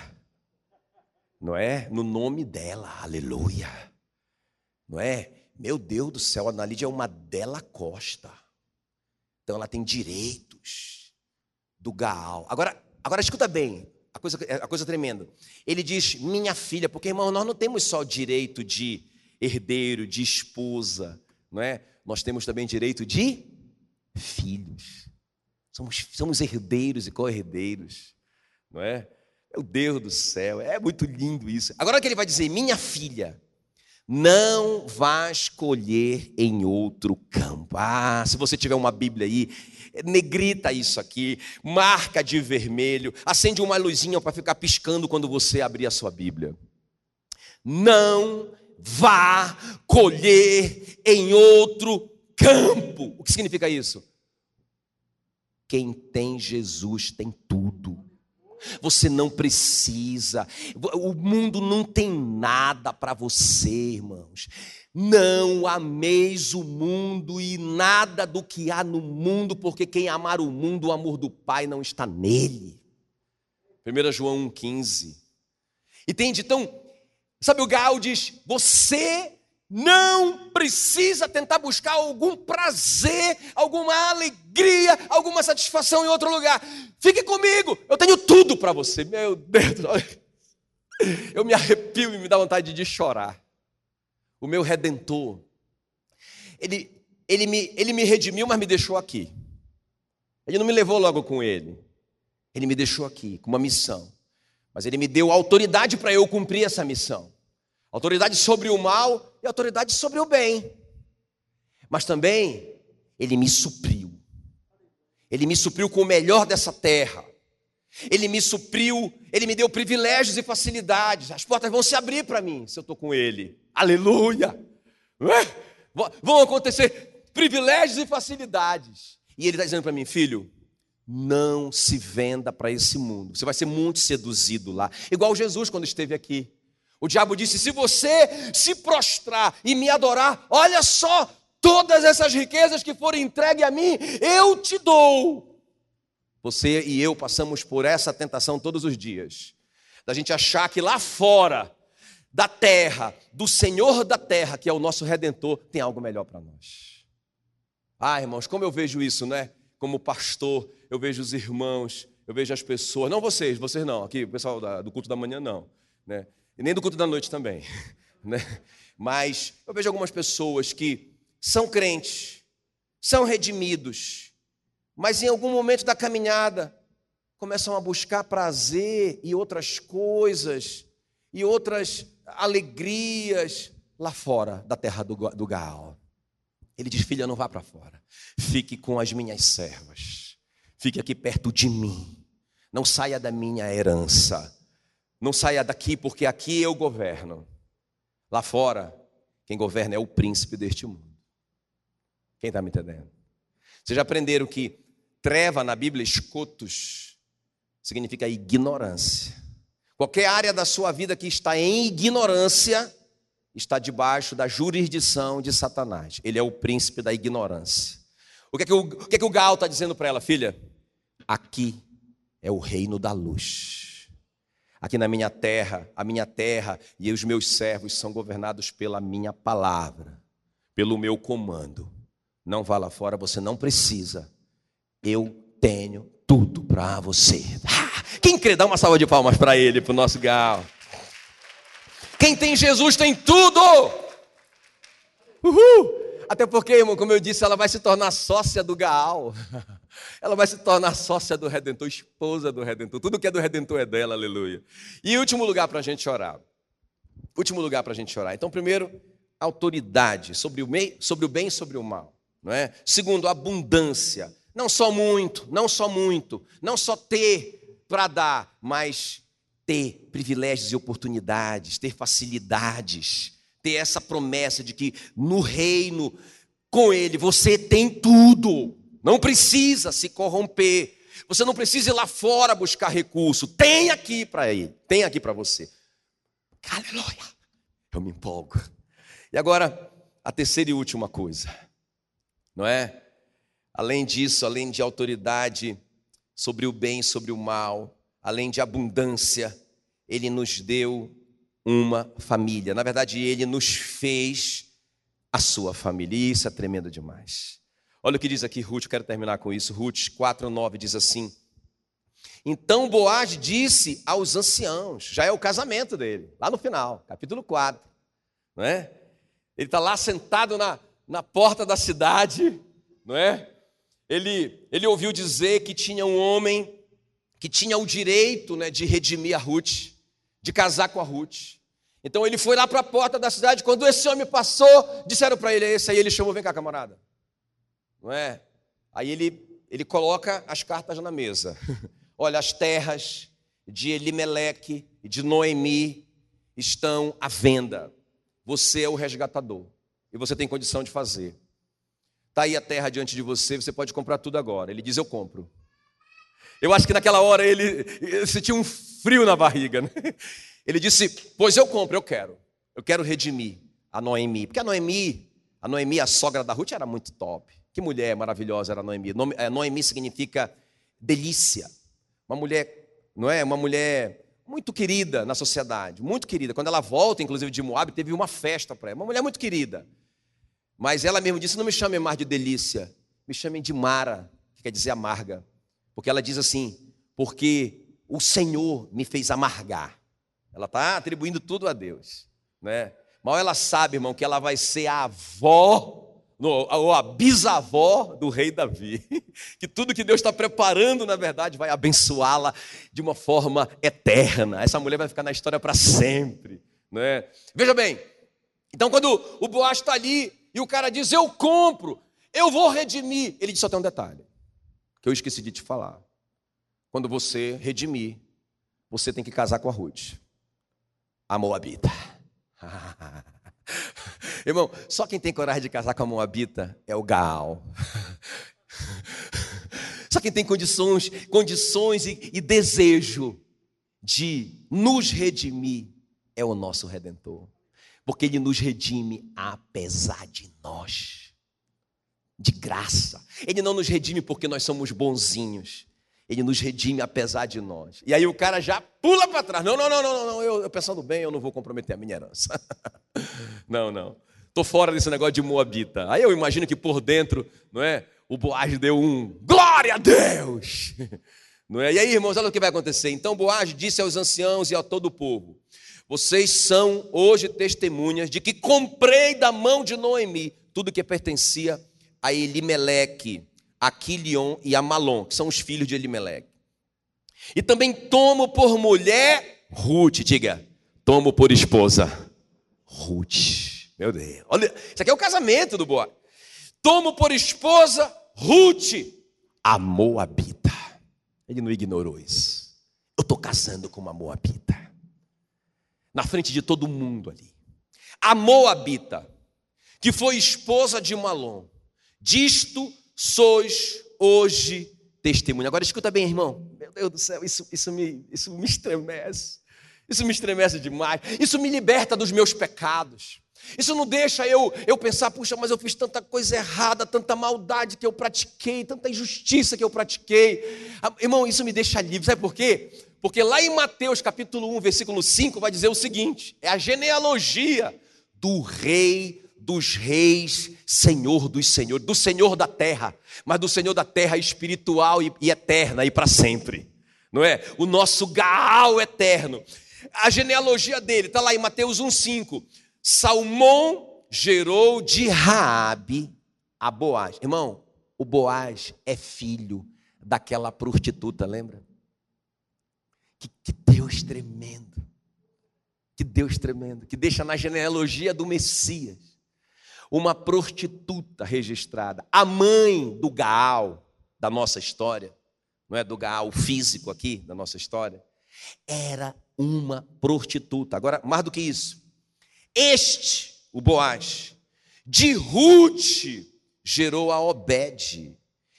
Speaker 1: Não é? No nome dela. Aleluia. Não é? Meu Deus do céu, a Ana Lídia é uma dela Costa. Então ela tem direitos do Gaal. Agora, agora escuta bem, a coisa, a coisa tremenda. Ele diz, minha filha, porque, irmão, nós não temos só direito de herdeiro, de esposa, não é? Nós temos também direito de filhos. Somos, somos herdeiros e co-herdeiros, não é? Meu Deus do céu, é muito lindo isso. Agora que ele vai dizer, minha filha, não vás colher em outro campo. Ah, se você tiver uma Bíblia aí, negrita isso aqui, marca de vermelho, acende uma luzinha para ficar piscando quando você abrir a sua Bíblia. Não vá colher em outro campo. O que significa isso? Quem tem Jesus tem tudo. Você não precisa. O mundo não tem nada para você, irmãos. Não ameis o mundo e nada do que há no mundo, porque quem amar o mundo, o amor do Pai não está nele. 1 João 1,15. Entende? Então, sabe o Gal diz: você não precisa tentar buscar algum prazer, alguma alegria, alguma satisfação em outro lugar. Fique comigo, eu tenho tudo para você. Meu Deus, eu me arrepio e me dá vontade de chorar. O meu redentor, ele, ele, me, ele me redimiu, mas me deixou aqui. Ele não me levou logo com ele. Ele me deixou aqui com uma missão. Mas ele me deu autoridade para eu cumprir essa missão autoridade sobre o mal e autoridade sobre o bem. Mas também ele me supriu. Ele me supriu com o melhor dessa terra. Ele me supriu, ele me deu privilégios e facilidades. As portas vão se abrir para mim se eu estou com ele. Aleluia! Vão acontecer privilégios e facilidades. E ele está dizendo para mim, filho, não se venda para esse mundo. Você vai ser muito seduzido lá. Igual Jesus quando esteve aqui. O diabo disse: se você se prostrar e me adorar, olha só, todas essas riquezas que forem entregues a mim, eu te dou. Você e eu passamos por essa tentação todos os dias, da gente achar que lá fora, da terra, do Senhor da terra, que é o nosso redentor, tem algo melhor para nós. Ah, irmãos, como eu vejo isso, né? Como pastor, eu vejo os irmãos, eu vejo as pessoas, não vocês, vocês não, aqui, o pessoal do culto da manhã não, né? E nem do culto da noite também. Né? Mas eu vejo algumas pessoas que são crentes, são redimidos, mas em algum momento da caminhada começam a buscar prazer e outras coisas e outras alegrias lá fora da terra do, do Gaal. Ele diz: Filha, não vá para fora, fique com as minhas servas, fique aqui perto de mim, não saia da minha herança. Não saia daqui, porque aqui eu governo. Lá fora, quem governa é o príncipe deste mundo. Quem está me entendendo? Vocês já aprenderam que treva na Bíblia, escotos, significa ignorância. Qualquer área da sua vida que está em ignorância está debaixo da jurisdição de Satanás. Ele é o príncipe da ignorância. O que é que o, o, que é que o Gal está dizendo para ela, filha? Aqui é o reino da luz. Aqui na minha terra, a minha terra e os meus servos são governados pela minha palavra, pelo meu comando. Não vá lá fora, você não precisa. Eu tenho tudo para você. Ah, quem crê, dá uma salva de palmas para ele, para o nosso gal. Quem tem Jesus tem tudo. Uhul. Até porque, irmão, como eu disse, ela vai se tornar sócia do Gaal. Ela vai se tornar sócia do Redentor, esposa do Redentor. Tudo que é do Redentor é dela, aleluia. E último lugar para a gente orar. Último lugar para a gente orar. Então, primeiro, autoridade sobre o, bem, sobre o bem e sobre o mal. Não é? Segundo, abundância. Não só muito, não só muito, não só ter para dar, mas ter privilégios e oportunidades, ter facilidades, ter essa promessa de que no reino, com Ele, você tem tudo. Não precisa se corromper. Você não precisa ir lá fora buscar recurso. Tem aqui para ele. Tem aqui para você. Aleluia. Eu me empolgo. E agora, a terceira e última coisa. Não é? Além disso, além de autoridade sobre o bem e sobre o mal, além de abundância, ele nos deu uma família. Na verdade, ele nos fez a sua família. E isso é tremendo demais. Olha o que diz aqui Ruth, quero terminar com isso. Ruth 4,9 diz assim: Então Boaz disse aos anciãos, já é o casamento dele, lá no final, capítulo 4, não é? Ele está lá sentado na, na porta da cidade, não é? Ele, ele ouviu dizer que tinha um homem que tinha o direito né, de redimir a Ruth, de casar com a Ruth. Então ele foi lá para a porta da cidade. Quando esse homem passou, disseram para ele: é esse aí. Ele chamou: vem cá, camarada. Não é? Aí ele, ele coloca as cartas na mesa. Olha, as terras de Elimeleque e de Noemi estão à venda. Você é o resgatador e você tem condição de fazer. Está aí a terra diante de você, você pode comprar tudo agora. Ele diz: Eu compro. Eu acho que naquela hora ele, ele sentiu um frio na barriga. Né? Ele disse: Pois eu compro, eu quero. Eu quero redimir a Noemi. Porque a Noemi, a Noemi, a sogra da Ruth, era muito top. Que mulher maravilhosa era Noemi. Eh, Noemi significa delícia. Uma mulher, não é? Uma mulher muito querida na sociedade, muito querida. Quando ela volta, inclusive, de Moab, teve uma festa para ela. Uma mulher muito querida. Mas ela mesmo disse: Não me chamem mais de delícia, me chamem de Mara, que quer dizer amarga. Porque ela diz assim: Porque o Senhor me fez amargar. Ela está atribuindo tudo a Deus. Né? Mal ela sabe, irmão, que ela vai ser a avó ou a bisavó do rei Davi. Que tudo que Deus está preparando, na verdade, vai abençoá-la de uma forma eterna. Essa mulher vai ficar na história para sempre. Né? Veja bem, então quando o Boaz está ali e o cara diz: Eu compro, eu vou redimir. Ele diz: Só tem um detalhe, que eu esqueci de te falar. Quando você redimir, você tem que casar com a Ruth a Moabita. Irmão, só quem tem coragem de casar com a Moabita é o Gaal. Só quem tem condições, condições e, e desejo de nos redimir é o nosso Redentor. Porque Ele nos redime apesar de nós. De graça. Ele não nos redime porque nós somos bonzinhos. Ele nos redime apesar de nós. E aí o cara já pula para trás. Não, não, não, não, não, eu, eu pensando bem, eu não vou comprometer a minha herança. não, não. Estou fora desse negócio de Moabita. Aí eu imagino que por dentro, não é? O Boaz deu um glória a Deus. Não é? E aí, irmãos, olha o que vai acontecer. Então Boaz disse aos anciãos e a todo o povo: Vocês são hoje testemunhas de que comprei da mão de Noemi tudo que pertencia a Elimeleque a Quilion e a Malom, que são os filhos de Elimelec. E também tomo por mulher Ruth, diga, tomo por esposa Ruth. Meu Deus, olha, isso aqui é o casamento do Boaz. Tomo por esposa Ruth, a Moabita. Ele não ignorou isso. Eu estou casando com uma Moabita. Na frente de todo mundo ali. A Moabita, que foi esposa de Malom. Disto sois hoje testemunha. Agora escuta bem, irmão. Meu Deus do céu, isso, isso, me, isso me estremece. Isso me estremece demais. Isso me liberta dos meus pecados. Isso não deixa eu, eu pensar, puxa, mas eu fiz tanta coisa errada, tanta maldade que eu pratiquei, tanta injustiça que eu pratiquei. Ah, irmão, isso me deixa livre. Sabe por quê? Porque lá em Mateus capítulo 1, versículo 5, vai dizer o seguinte: é a genealogia do rei dos reis, Senhor dos senhores, do Senhor da terra, mas do Senhor da terra espiritual e, e eterna e para sempre, não é? O nosso Gaal eterno. A genealogia dele está lá em Mateus 1,5. Salmão gerou de Raabe a Boaz. Irmão, o Boaz é filho daquela prostituta, lembra? Que, que Deus tremendo. Que Deus tremendo, que deixa na genealogia do Messias uma prostituta registrada, a mãe do Gaal da nossa história, não é do Gaal físico aqui da nossa história, era uma prostituta. Agora, mais do que isso, este, o Boaz, de Ruth gerou a Obed,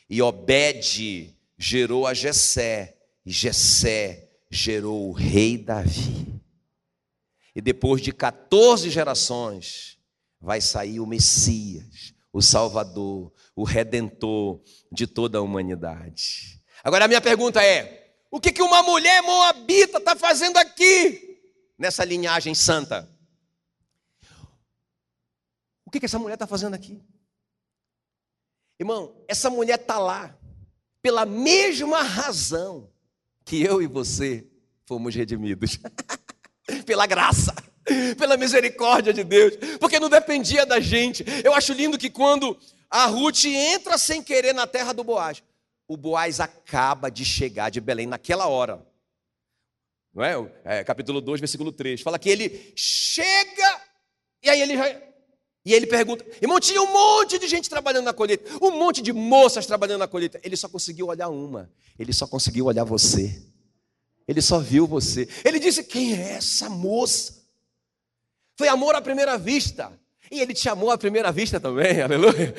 Speaker 1: e Obed gerou a Jessé, e Jessé gerou o rei Davi. E depois de 14 gerações, vai sair o Messias, o Salvador, o Redentor de toda a humanidade. Agora a minha pergunta é: o que, que uma mulher moabita está fazendo aqui, nessa linhagem santa? O que, que essa mulher está fazendo aqui? Irmão, essa mulher está lá pela mesma razão que eu e você fomos redimidos pela graça, pela misericórdia de Deus, porque não dependia da gente. Eu acho lindo que quando a Ruth entra sem querer na terra do Boaz, o Boaz acaba de chegar de Belém naquela hora. Não é? é capítulo 2, versículo 3. Fala que ele chega e aí ele já e ele pergunta, irmão, tinha um monte de gente trabalhando na colheita, um monte de moças trabalhando na colheita. Ele só conseguiu olhar uma, ele só conseguiu olhar você. Ele só viu você. Ele disse: Quem é essa moça? Foi amor à primeira vista. E ele te amou à primeira vista também, aleluia.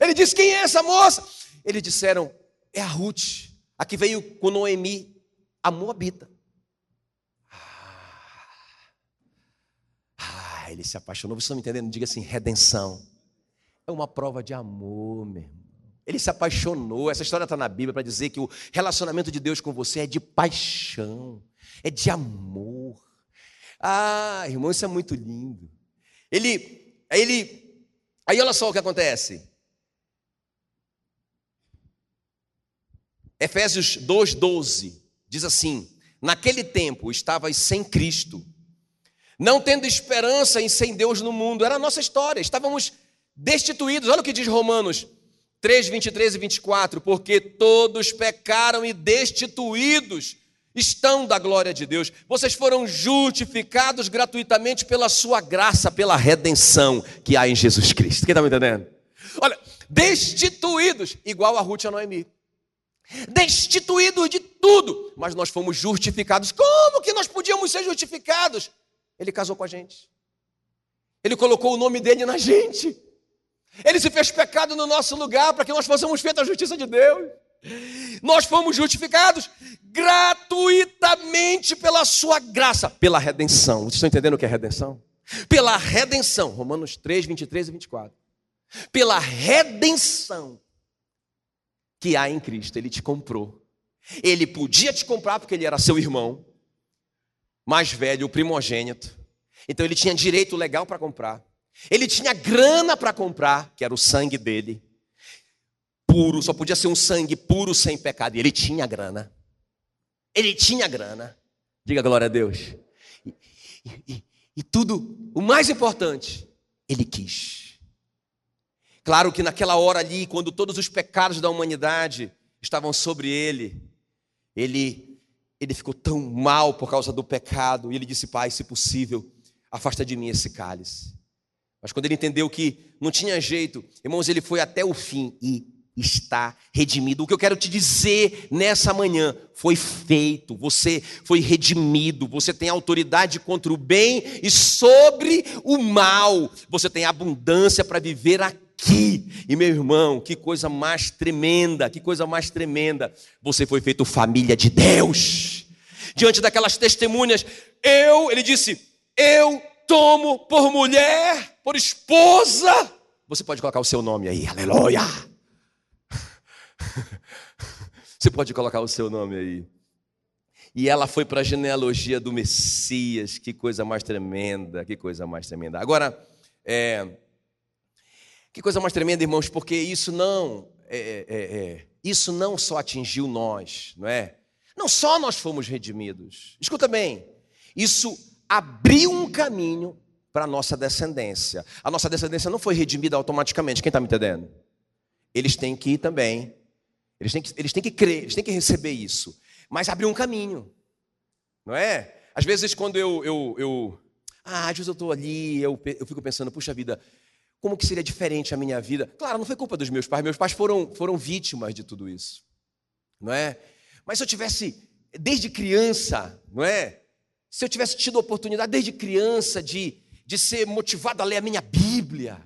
Speaker 1: Ele disse: Quem é essa moça? Eles disseram: É a Ruth, a que veio com Noemi, a Moabita. Ah, ele se apaixonou. Vocês estão me entendendo? Diga assim: redenção. É uma prova de amor, meu irmão. Ele se apaixonou. Essa história está na Bíblia para dizer que o relacionamento de Deus com você é de paixão, é de amor. Ah, irmão, isso é muito lindo. Ele, ele, aí olha só o que acontece. Efésios 2,12 diz assim: Naquele tempo estavas sem Cristo, não tendo esperança em sem Deus no mundo. Era a nossa história, estávamos destituídos. Olha o que diz Romanos 3, 23 e 24: Porque todos pecaram e destituídos estão da glória de Deus. Vocês foram justificados gratuitamente pela sua graça, pela redenção que há em Jesus Cristo. Quem está me entendendo? Olha, destituídos, igual a Ruth e a Noemi. Destituídos de tudo, mas nós fomos justificados. Como que nós podíamos ser justificados? Ele casou com a gente. Ele colocou o nome dele na gente. Ele se fez pecado no nosso lugar para que nós fossemos feitos a justiça de Deus. Nós fomos justificados gratuitamente pela sua graça, pela redenção. Vocês estão entendendo o que é redenção? Pela redenção, Romanos 3, 23 e 24. Pela redenção que há em Cristo, Ele te comprou. Ele podia te comprar porque Ele era seu irmão, mais velho, o primogênito. Então Ele tinha direito legal para comprar. Ele tinha grana para comprar, que era o sangue dele. Puro, só podia ser um sangue puro sem pecado. E ele tinha grana. Ele tinha grana. Diga glória a Deus. E, e, e tudo, o mais importante, ele quis. Claro que naquela hora ali, quando todos os pecados da humanidade estavam sobre ele, ele ele ficou tão mal por causa do pecado, e ele disse: Pai, se possível, afasta de mim esse cálice. Mas quando ele entendeu que não tinha jeito, irmãos, ele foi até o fim e está redimido. O que eu quero te dizer nessa manhã foi feito, você foi redimido, você tem autoridade contra o bem e sobre o mal. Você tem abundância para viver aqui. E meu irmão, que coisa mais tremenda, que coisa mais tremenda. Você foi feito família de Deus. Diante daquelas testemunhas, eu, ele disse, eu tomo por mulher, por esposa. Você pode colocar o seu nome aí, aleluia. Você pode colocar o seu nome aí. E ela foi para a genealogia do Messias, que coisa mais tremenda, que coisa mais tremenda. Agora, é, que coisa mais tremenda, irmãos, porque isso não, é, é, é, isso não só atingiu nós, não é? Não só nós fomos redimidos. Escuta bem, isso abriu um caminho para a nossa descendência. A nossa descendência não foi redimida automaticamente. Quem está me entendendo? Eles têm que ir também. Eles têm que, eles têm que crer, eles têm que receber isso. Mas abriu um caminho. Não é? Às vezes, quando eu. eu, eu ah, às vezes eu estou ali, eu, eu fico pensando, puxa vida, como que seria diferente a minha vida? Claro, não foi culpa dos meus pais. Meus pais foram, foram vítimas de tudo isso. Não é? Mas se eu tivesse, desde criança, não é? se eu tivesse tido a oportunidade desde criança de, de ser motivado a ler a minha Bíblia,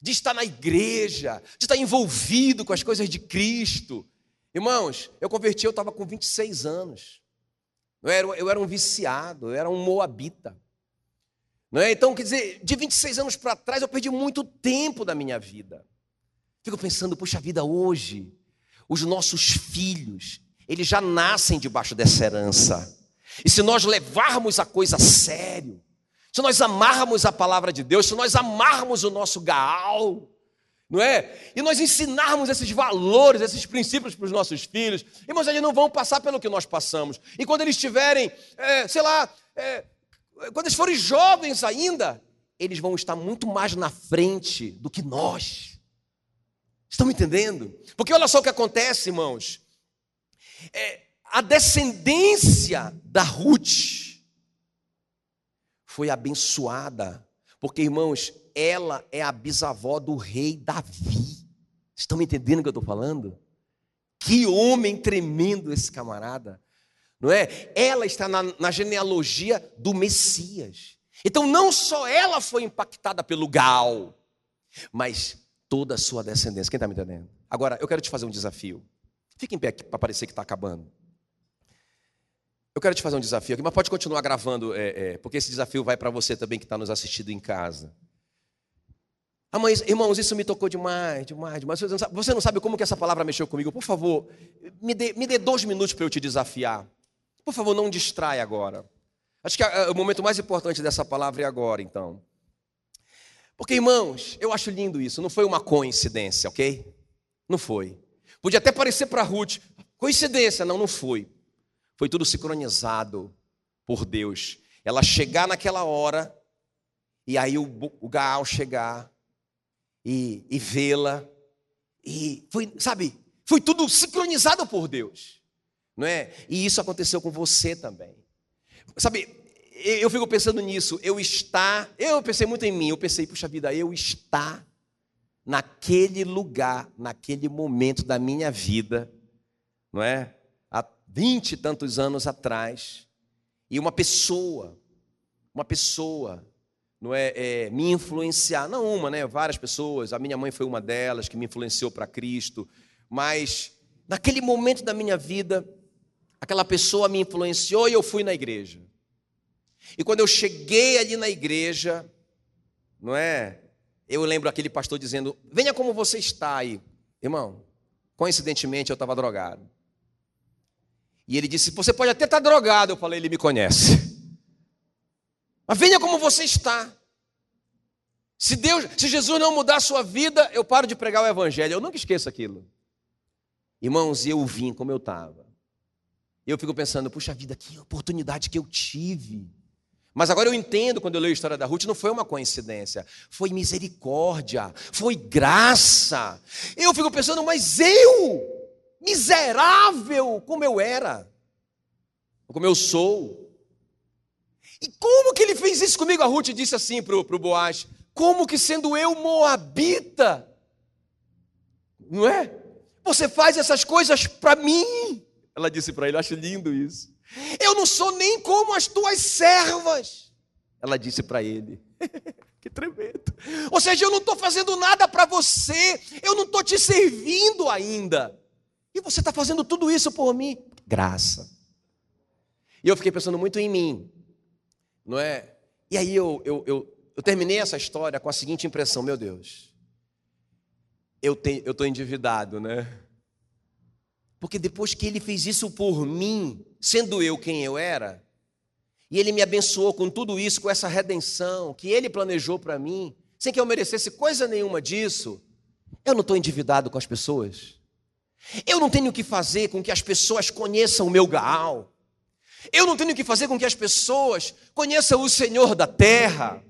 Speaker 1: de estar na igreja, de estar envolvido com as coisas de Cristo. Irmãos, eu converti, eu estava com 26 anos. Eu era, eu era um viciado, eu era um moabita. Não é? Então, quer dizer, de 26 anos para trás, eu perdi muito tempo da minha vida. Fico pensando, puxa vida, hoje, os nossos filhos, eles já nascem debaixo dessa herança. E se nós levarmos a coisa a sério, se nós amarmos a palavra de Deus, se nós amarmos o nosso Gaal, não é? E nós ensinarmos esses valores, esses princípios para os nossos filhos, irmãos, eles não vão passar pelo que nós passamos. E quando eles estiverem, é, sei lá, é, quando eles forem jovens ainda, eles vão estar muito mais na frente do que nós. Estão me entendendo? Porque olha só o que acontece, irmãos. É, a descendência da Ruth foi abençoada, porque, irmãos, ela é a bisavó do rei Davi. Estão me entendendo o que eu estou falando? Que homem tremendo esse camarada, não é? Ela está na, na genealogia do Messias. Então, não só ela foi impactada pelo Gal, mas toda a sua descendência. Quem está me entendendo? Agora, eu quero te fazer um desafio. Fique em pé para parecer que está acabando. Eu quero te fazer um desafio aqui, mas pode continuar gravando, é, é, porque esse desafio vai para você também que está nos assistindo em casa. Ah, irmãos, isso me tocou demais, demais, demais. Você não, sabe, você não sabe como que essa palavra mexeu comigo? Por favor, me dê, me dê dois minutos para eu te desafiar. Por favor, não distrai agora. Acho que o momento mais importante dessa palavra é agora, então. Porque, irmãos, eu acho lindo isso. Não foi uma coincidência, ok? Não foi. Podia até parecer para Ruth, coincidência. Não, não foi. Foi tudo sincronizado por Deus. Ela chegar naquela hora, e aí o, o Gaal chegar, e, e vê-la. E foi, sabe, foi tudo sincronizado por Deus. Não é? E isso aconteceu com você também. Sabe, eu fico pensando nisso, eu estar, eu pensei muito em mim, eu pensei, puxa vida, eu estar naquele lugar, naquele momento da minha vida, não é? Vinte e tantos anos atrás, e uma pessoa, uma pessoa não é, é, me influenciar, não uma, né? Várias pessoas. A minha mãe foi uma delas que me influenciou para Cristo. Mas naquele momento da minha vida, aquela pessoa me influenciou e eu fui na igreja. E quando eu cheguei ali na igreja, não é? Eu lembro aquele pastor dizendo: "Venha como você está aí, irmão". Coincidentemente eu estava drogado. E ele disse: "Você pode até estar drogado". Eu falei: "Ele me conhece". Mas venha como você está. Se Deus, se Jesus não mudar a sua vida, eu paro de pregar o evangelho. Eu nunca esqueço aquilo. Irmãos, eu vim como eu estava. Eu fico pensando, puxa vida, que oportunidade que eu tive. Mas agora eu entendo quando eu leio a história da Ruth, não foi uma coincidência, foi misericórdia, foi graça. Eu fico pensando, mas eu, miserável como eu era, como eu sou, e como que ele fez isso comigo? A Ruth disse assim para o Boaz: Como que sendo eu moabita, não é? Você faz essas coisas para mim. Ela disse para ele: Acho lindo isso. Eu não sou nem como as tuas servas. Ela disse para ele: Que tremendo. Ou seja, eu não estou fazendo nada para você, eu não estou te servindo ainda. E você está fazendo tudo isso por mim? Graça. E eu fiquei pensando muito em mim não é? E aí eu, eu, eu, eu terminei essa história com a seguinte impressão: meu Deus, eu estou endividado, né? Porque depois que ele fez isso por mim, sendo eu quem eu era, e ele me abençoou com tudo isso, com essa redenção que ele planejou para mim, sem que eu merecesse coisa nenhuma disso, eu não estou endividado com as pessoas. Eu não tenho que fazer com que as pessoas conheçam o meu Gaal. Eu não tenho que fazer com que as pessoas conheçam o Senhor da terra.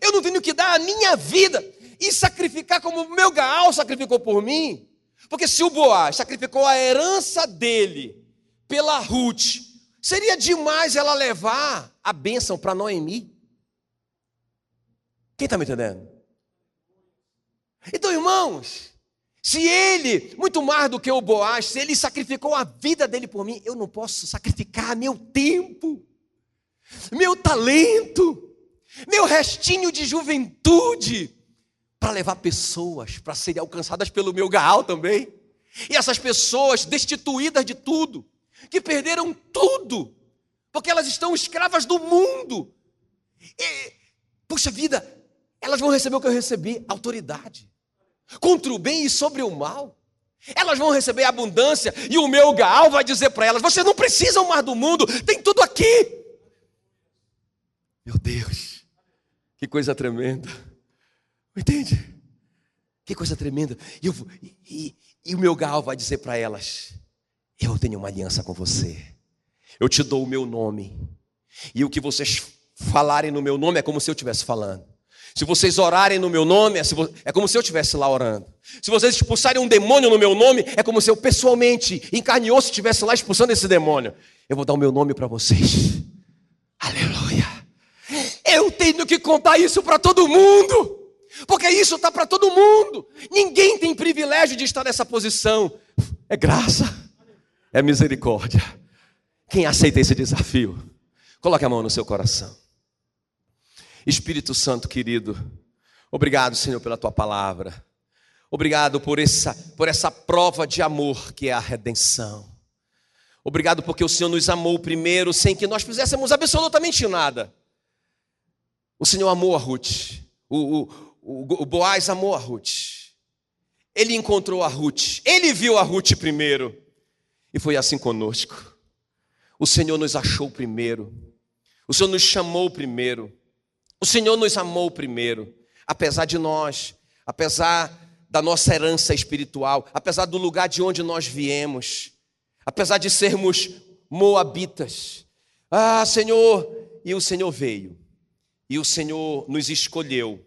Speaker 1: Eu não tenho que dar a minha vida e sacrificar como o meu Gaal sacrificou por mim. Porque se o Boaz sacrificou a herança dele pela Ruth, seria demais ela levar a bênção para Noemi. Quem está me entendendo? Então, irmãos, se ele, muito mais do que o Boaz, se ele sacrificou a vida dele por mim, eu não posso sacrificar meu tempo, meu talento, meu restinho de juventude para levar pessoas para serem alcançadas pelo meu gaal também. E essas pessoas destituídas de tudo, que perderam tudo, porque elas estão escravas do mundo. E, puxa vida, elas vão receber o que eu recebi: autoridade contra o bem e sobre o mal. Elas vão receber abundância e o meu Gaal vai dizer para elas: vocês não precisam mais do mundo, tem tudo aqui. Meu Deus, Que coisa tremenda. Entende? Que coisa tremenda. E, eu, e, e o meu gal vai dizer para elas: Eu tenho uma aliança com você. Eu te dou o meu nome. E o que vocês falarem no meu nome é como se eu estivesse falando. Se vocês orarem no meu nome, é, é como se eu estivesse lá orando. Se vocês expulsarem um demônio no meu nome, é como se eu pessoalmente, em carne e osso, estivesse lá expulsando esse demônio. Eu vou dar o meu nome para vocês. Aleluia. Eu tenho que contar isso para todo mundo. Porque isso está para todo mundo. Ninguém tem privilégio de estar nessa posição. É graça, é misericórdia. Quem aceita esse desafio? Coloque a mão no seu coração. Espírito Santo querido, obrigado, Senhor, pela tua palavra. Obrigado por essa, por essa prova de amor que é a redenção. Obrigado porque o Senhor nos amou primeiro, sem que nós fizéssemos absolutamente nada. O Senhor amou a Ruth. O, o, o, o Boaz amou a Ruth. Ele encontrou a Ruth. Ele viu a Ruth primeiro. E foi assim conosco. O Senhor nos achou primeiro. O Senhor nos chamou primeiro. O Senhor nos amou primeiro, apesar de nós, apesar da nossa herança espiritual, apesar do lugar de onde nós viemos, apesar de sermos moabitas. Ah, Senhor, e o Senhor veio, e o Senhor nos escolheu,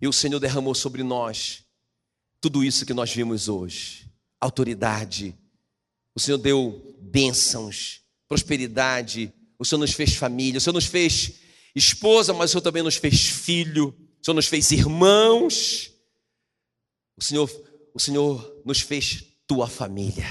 Speaker 1: e o Senhor derramou sobre nós tudo isso que nós vimos hoje: autoridade, o Senhor deu bênçãos, prosperidade, o Senhor nos fez família, o Senhor nos fez esposa, mas o Senhor também nos fez filho, o Senhor nos fez irmãos, o Senhor, o Senhor nos fez tua família.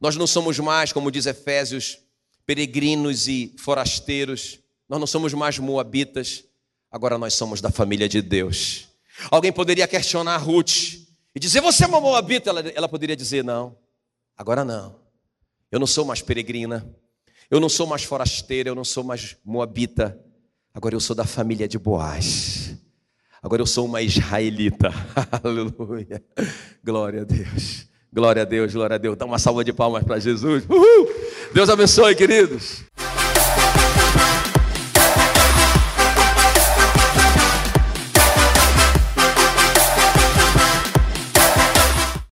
Speaker 1: Nós não somos mais, como diz Efésios, peregrinos e forasteiros, nós não somos mais moabitas, agora nós somos da família de Deus. Alguém poderia questionar Ruth e dizer: Você é uma moabita? Ela, ela poderia dizer: Não, agora não. Eu não sou mais peregrina, eu não sou mais forasteira, eu não sou mais moabita. Agora eu sou da família de Boaz. Agora eu sou uma israelita. Aleluia. Glória a Deus. Glória a Deus, glória a Deus. Dá uma salva de palmas para Jesus. Uhul. Deus abençoe, queridos.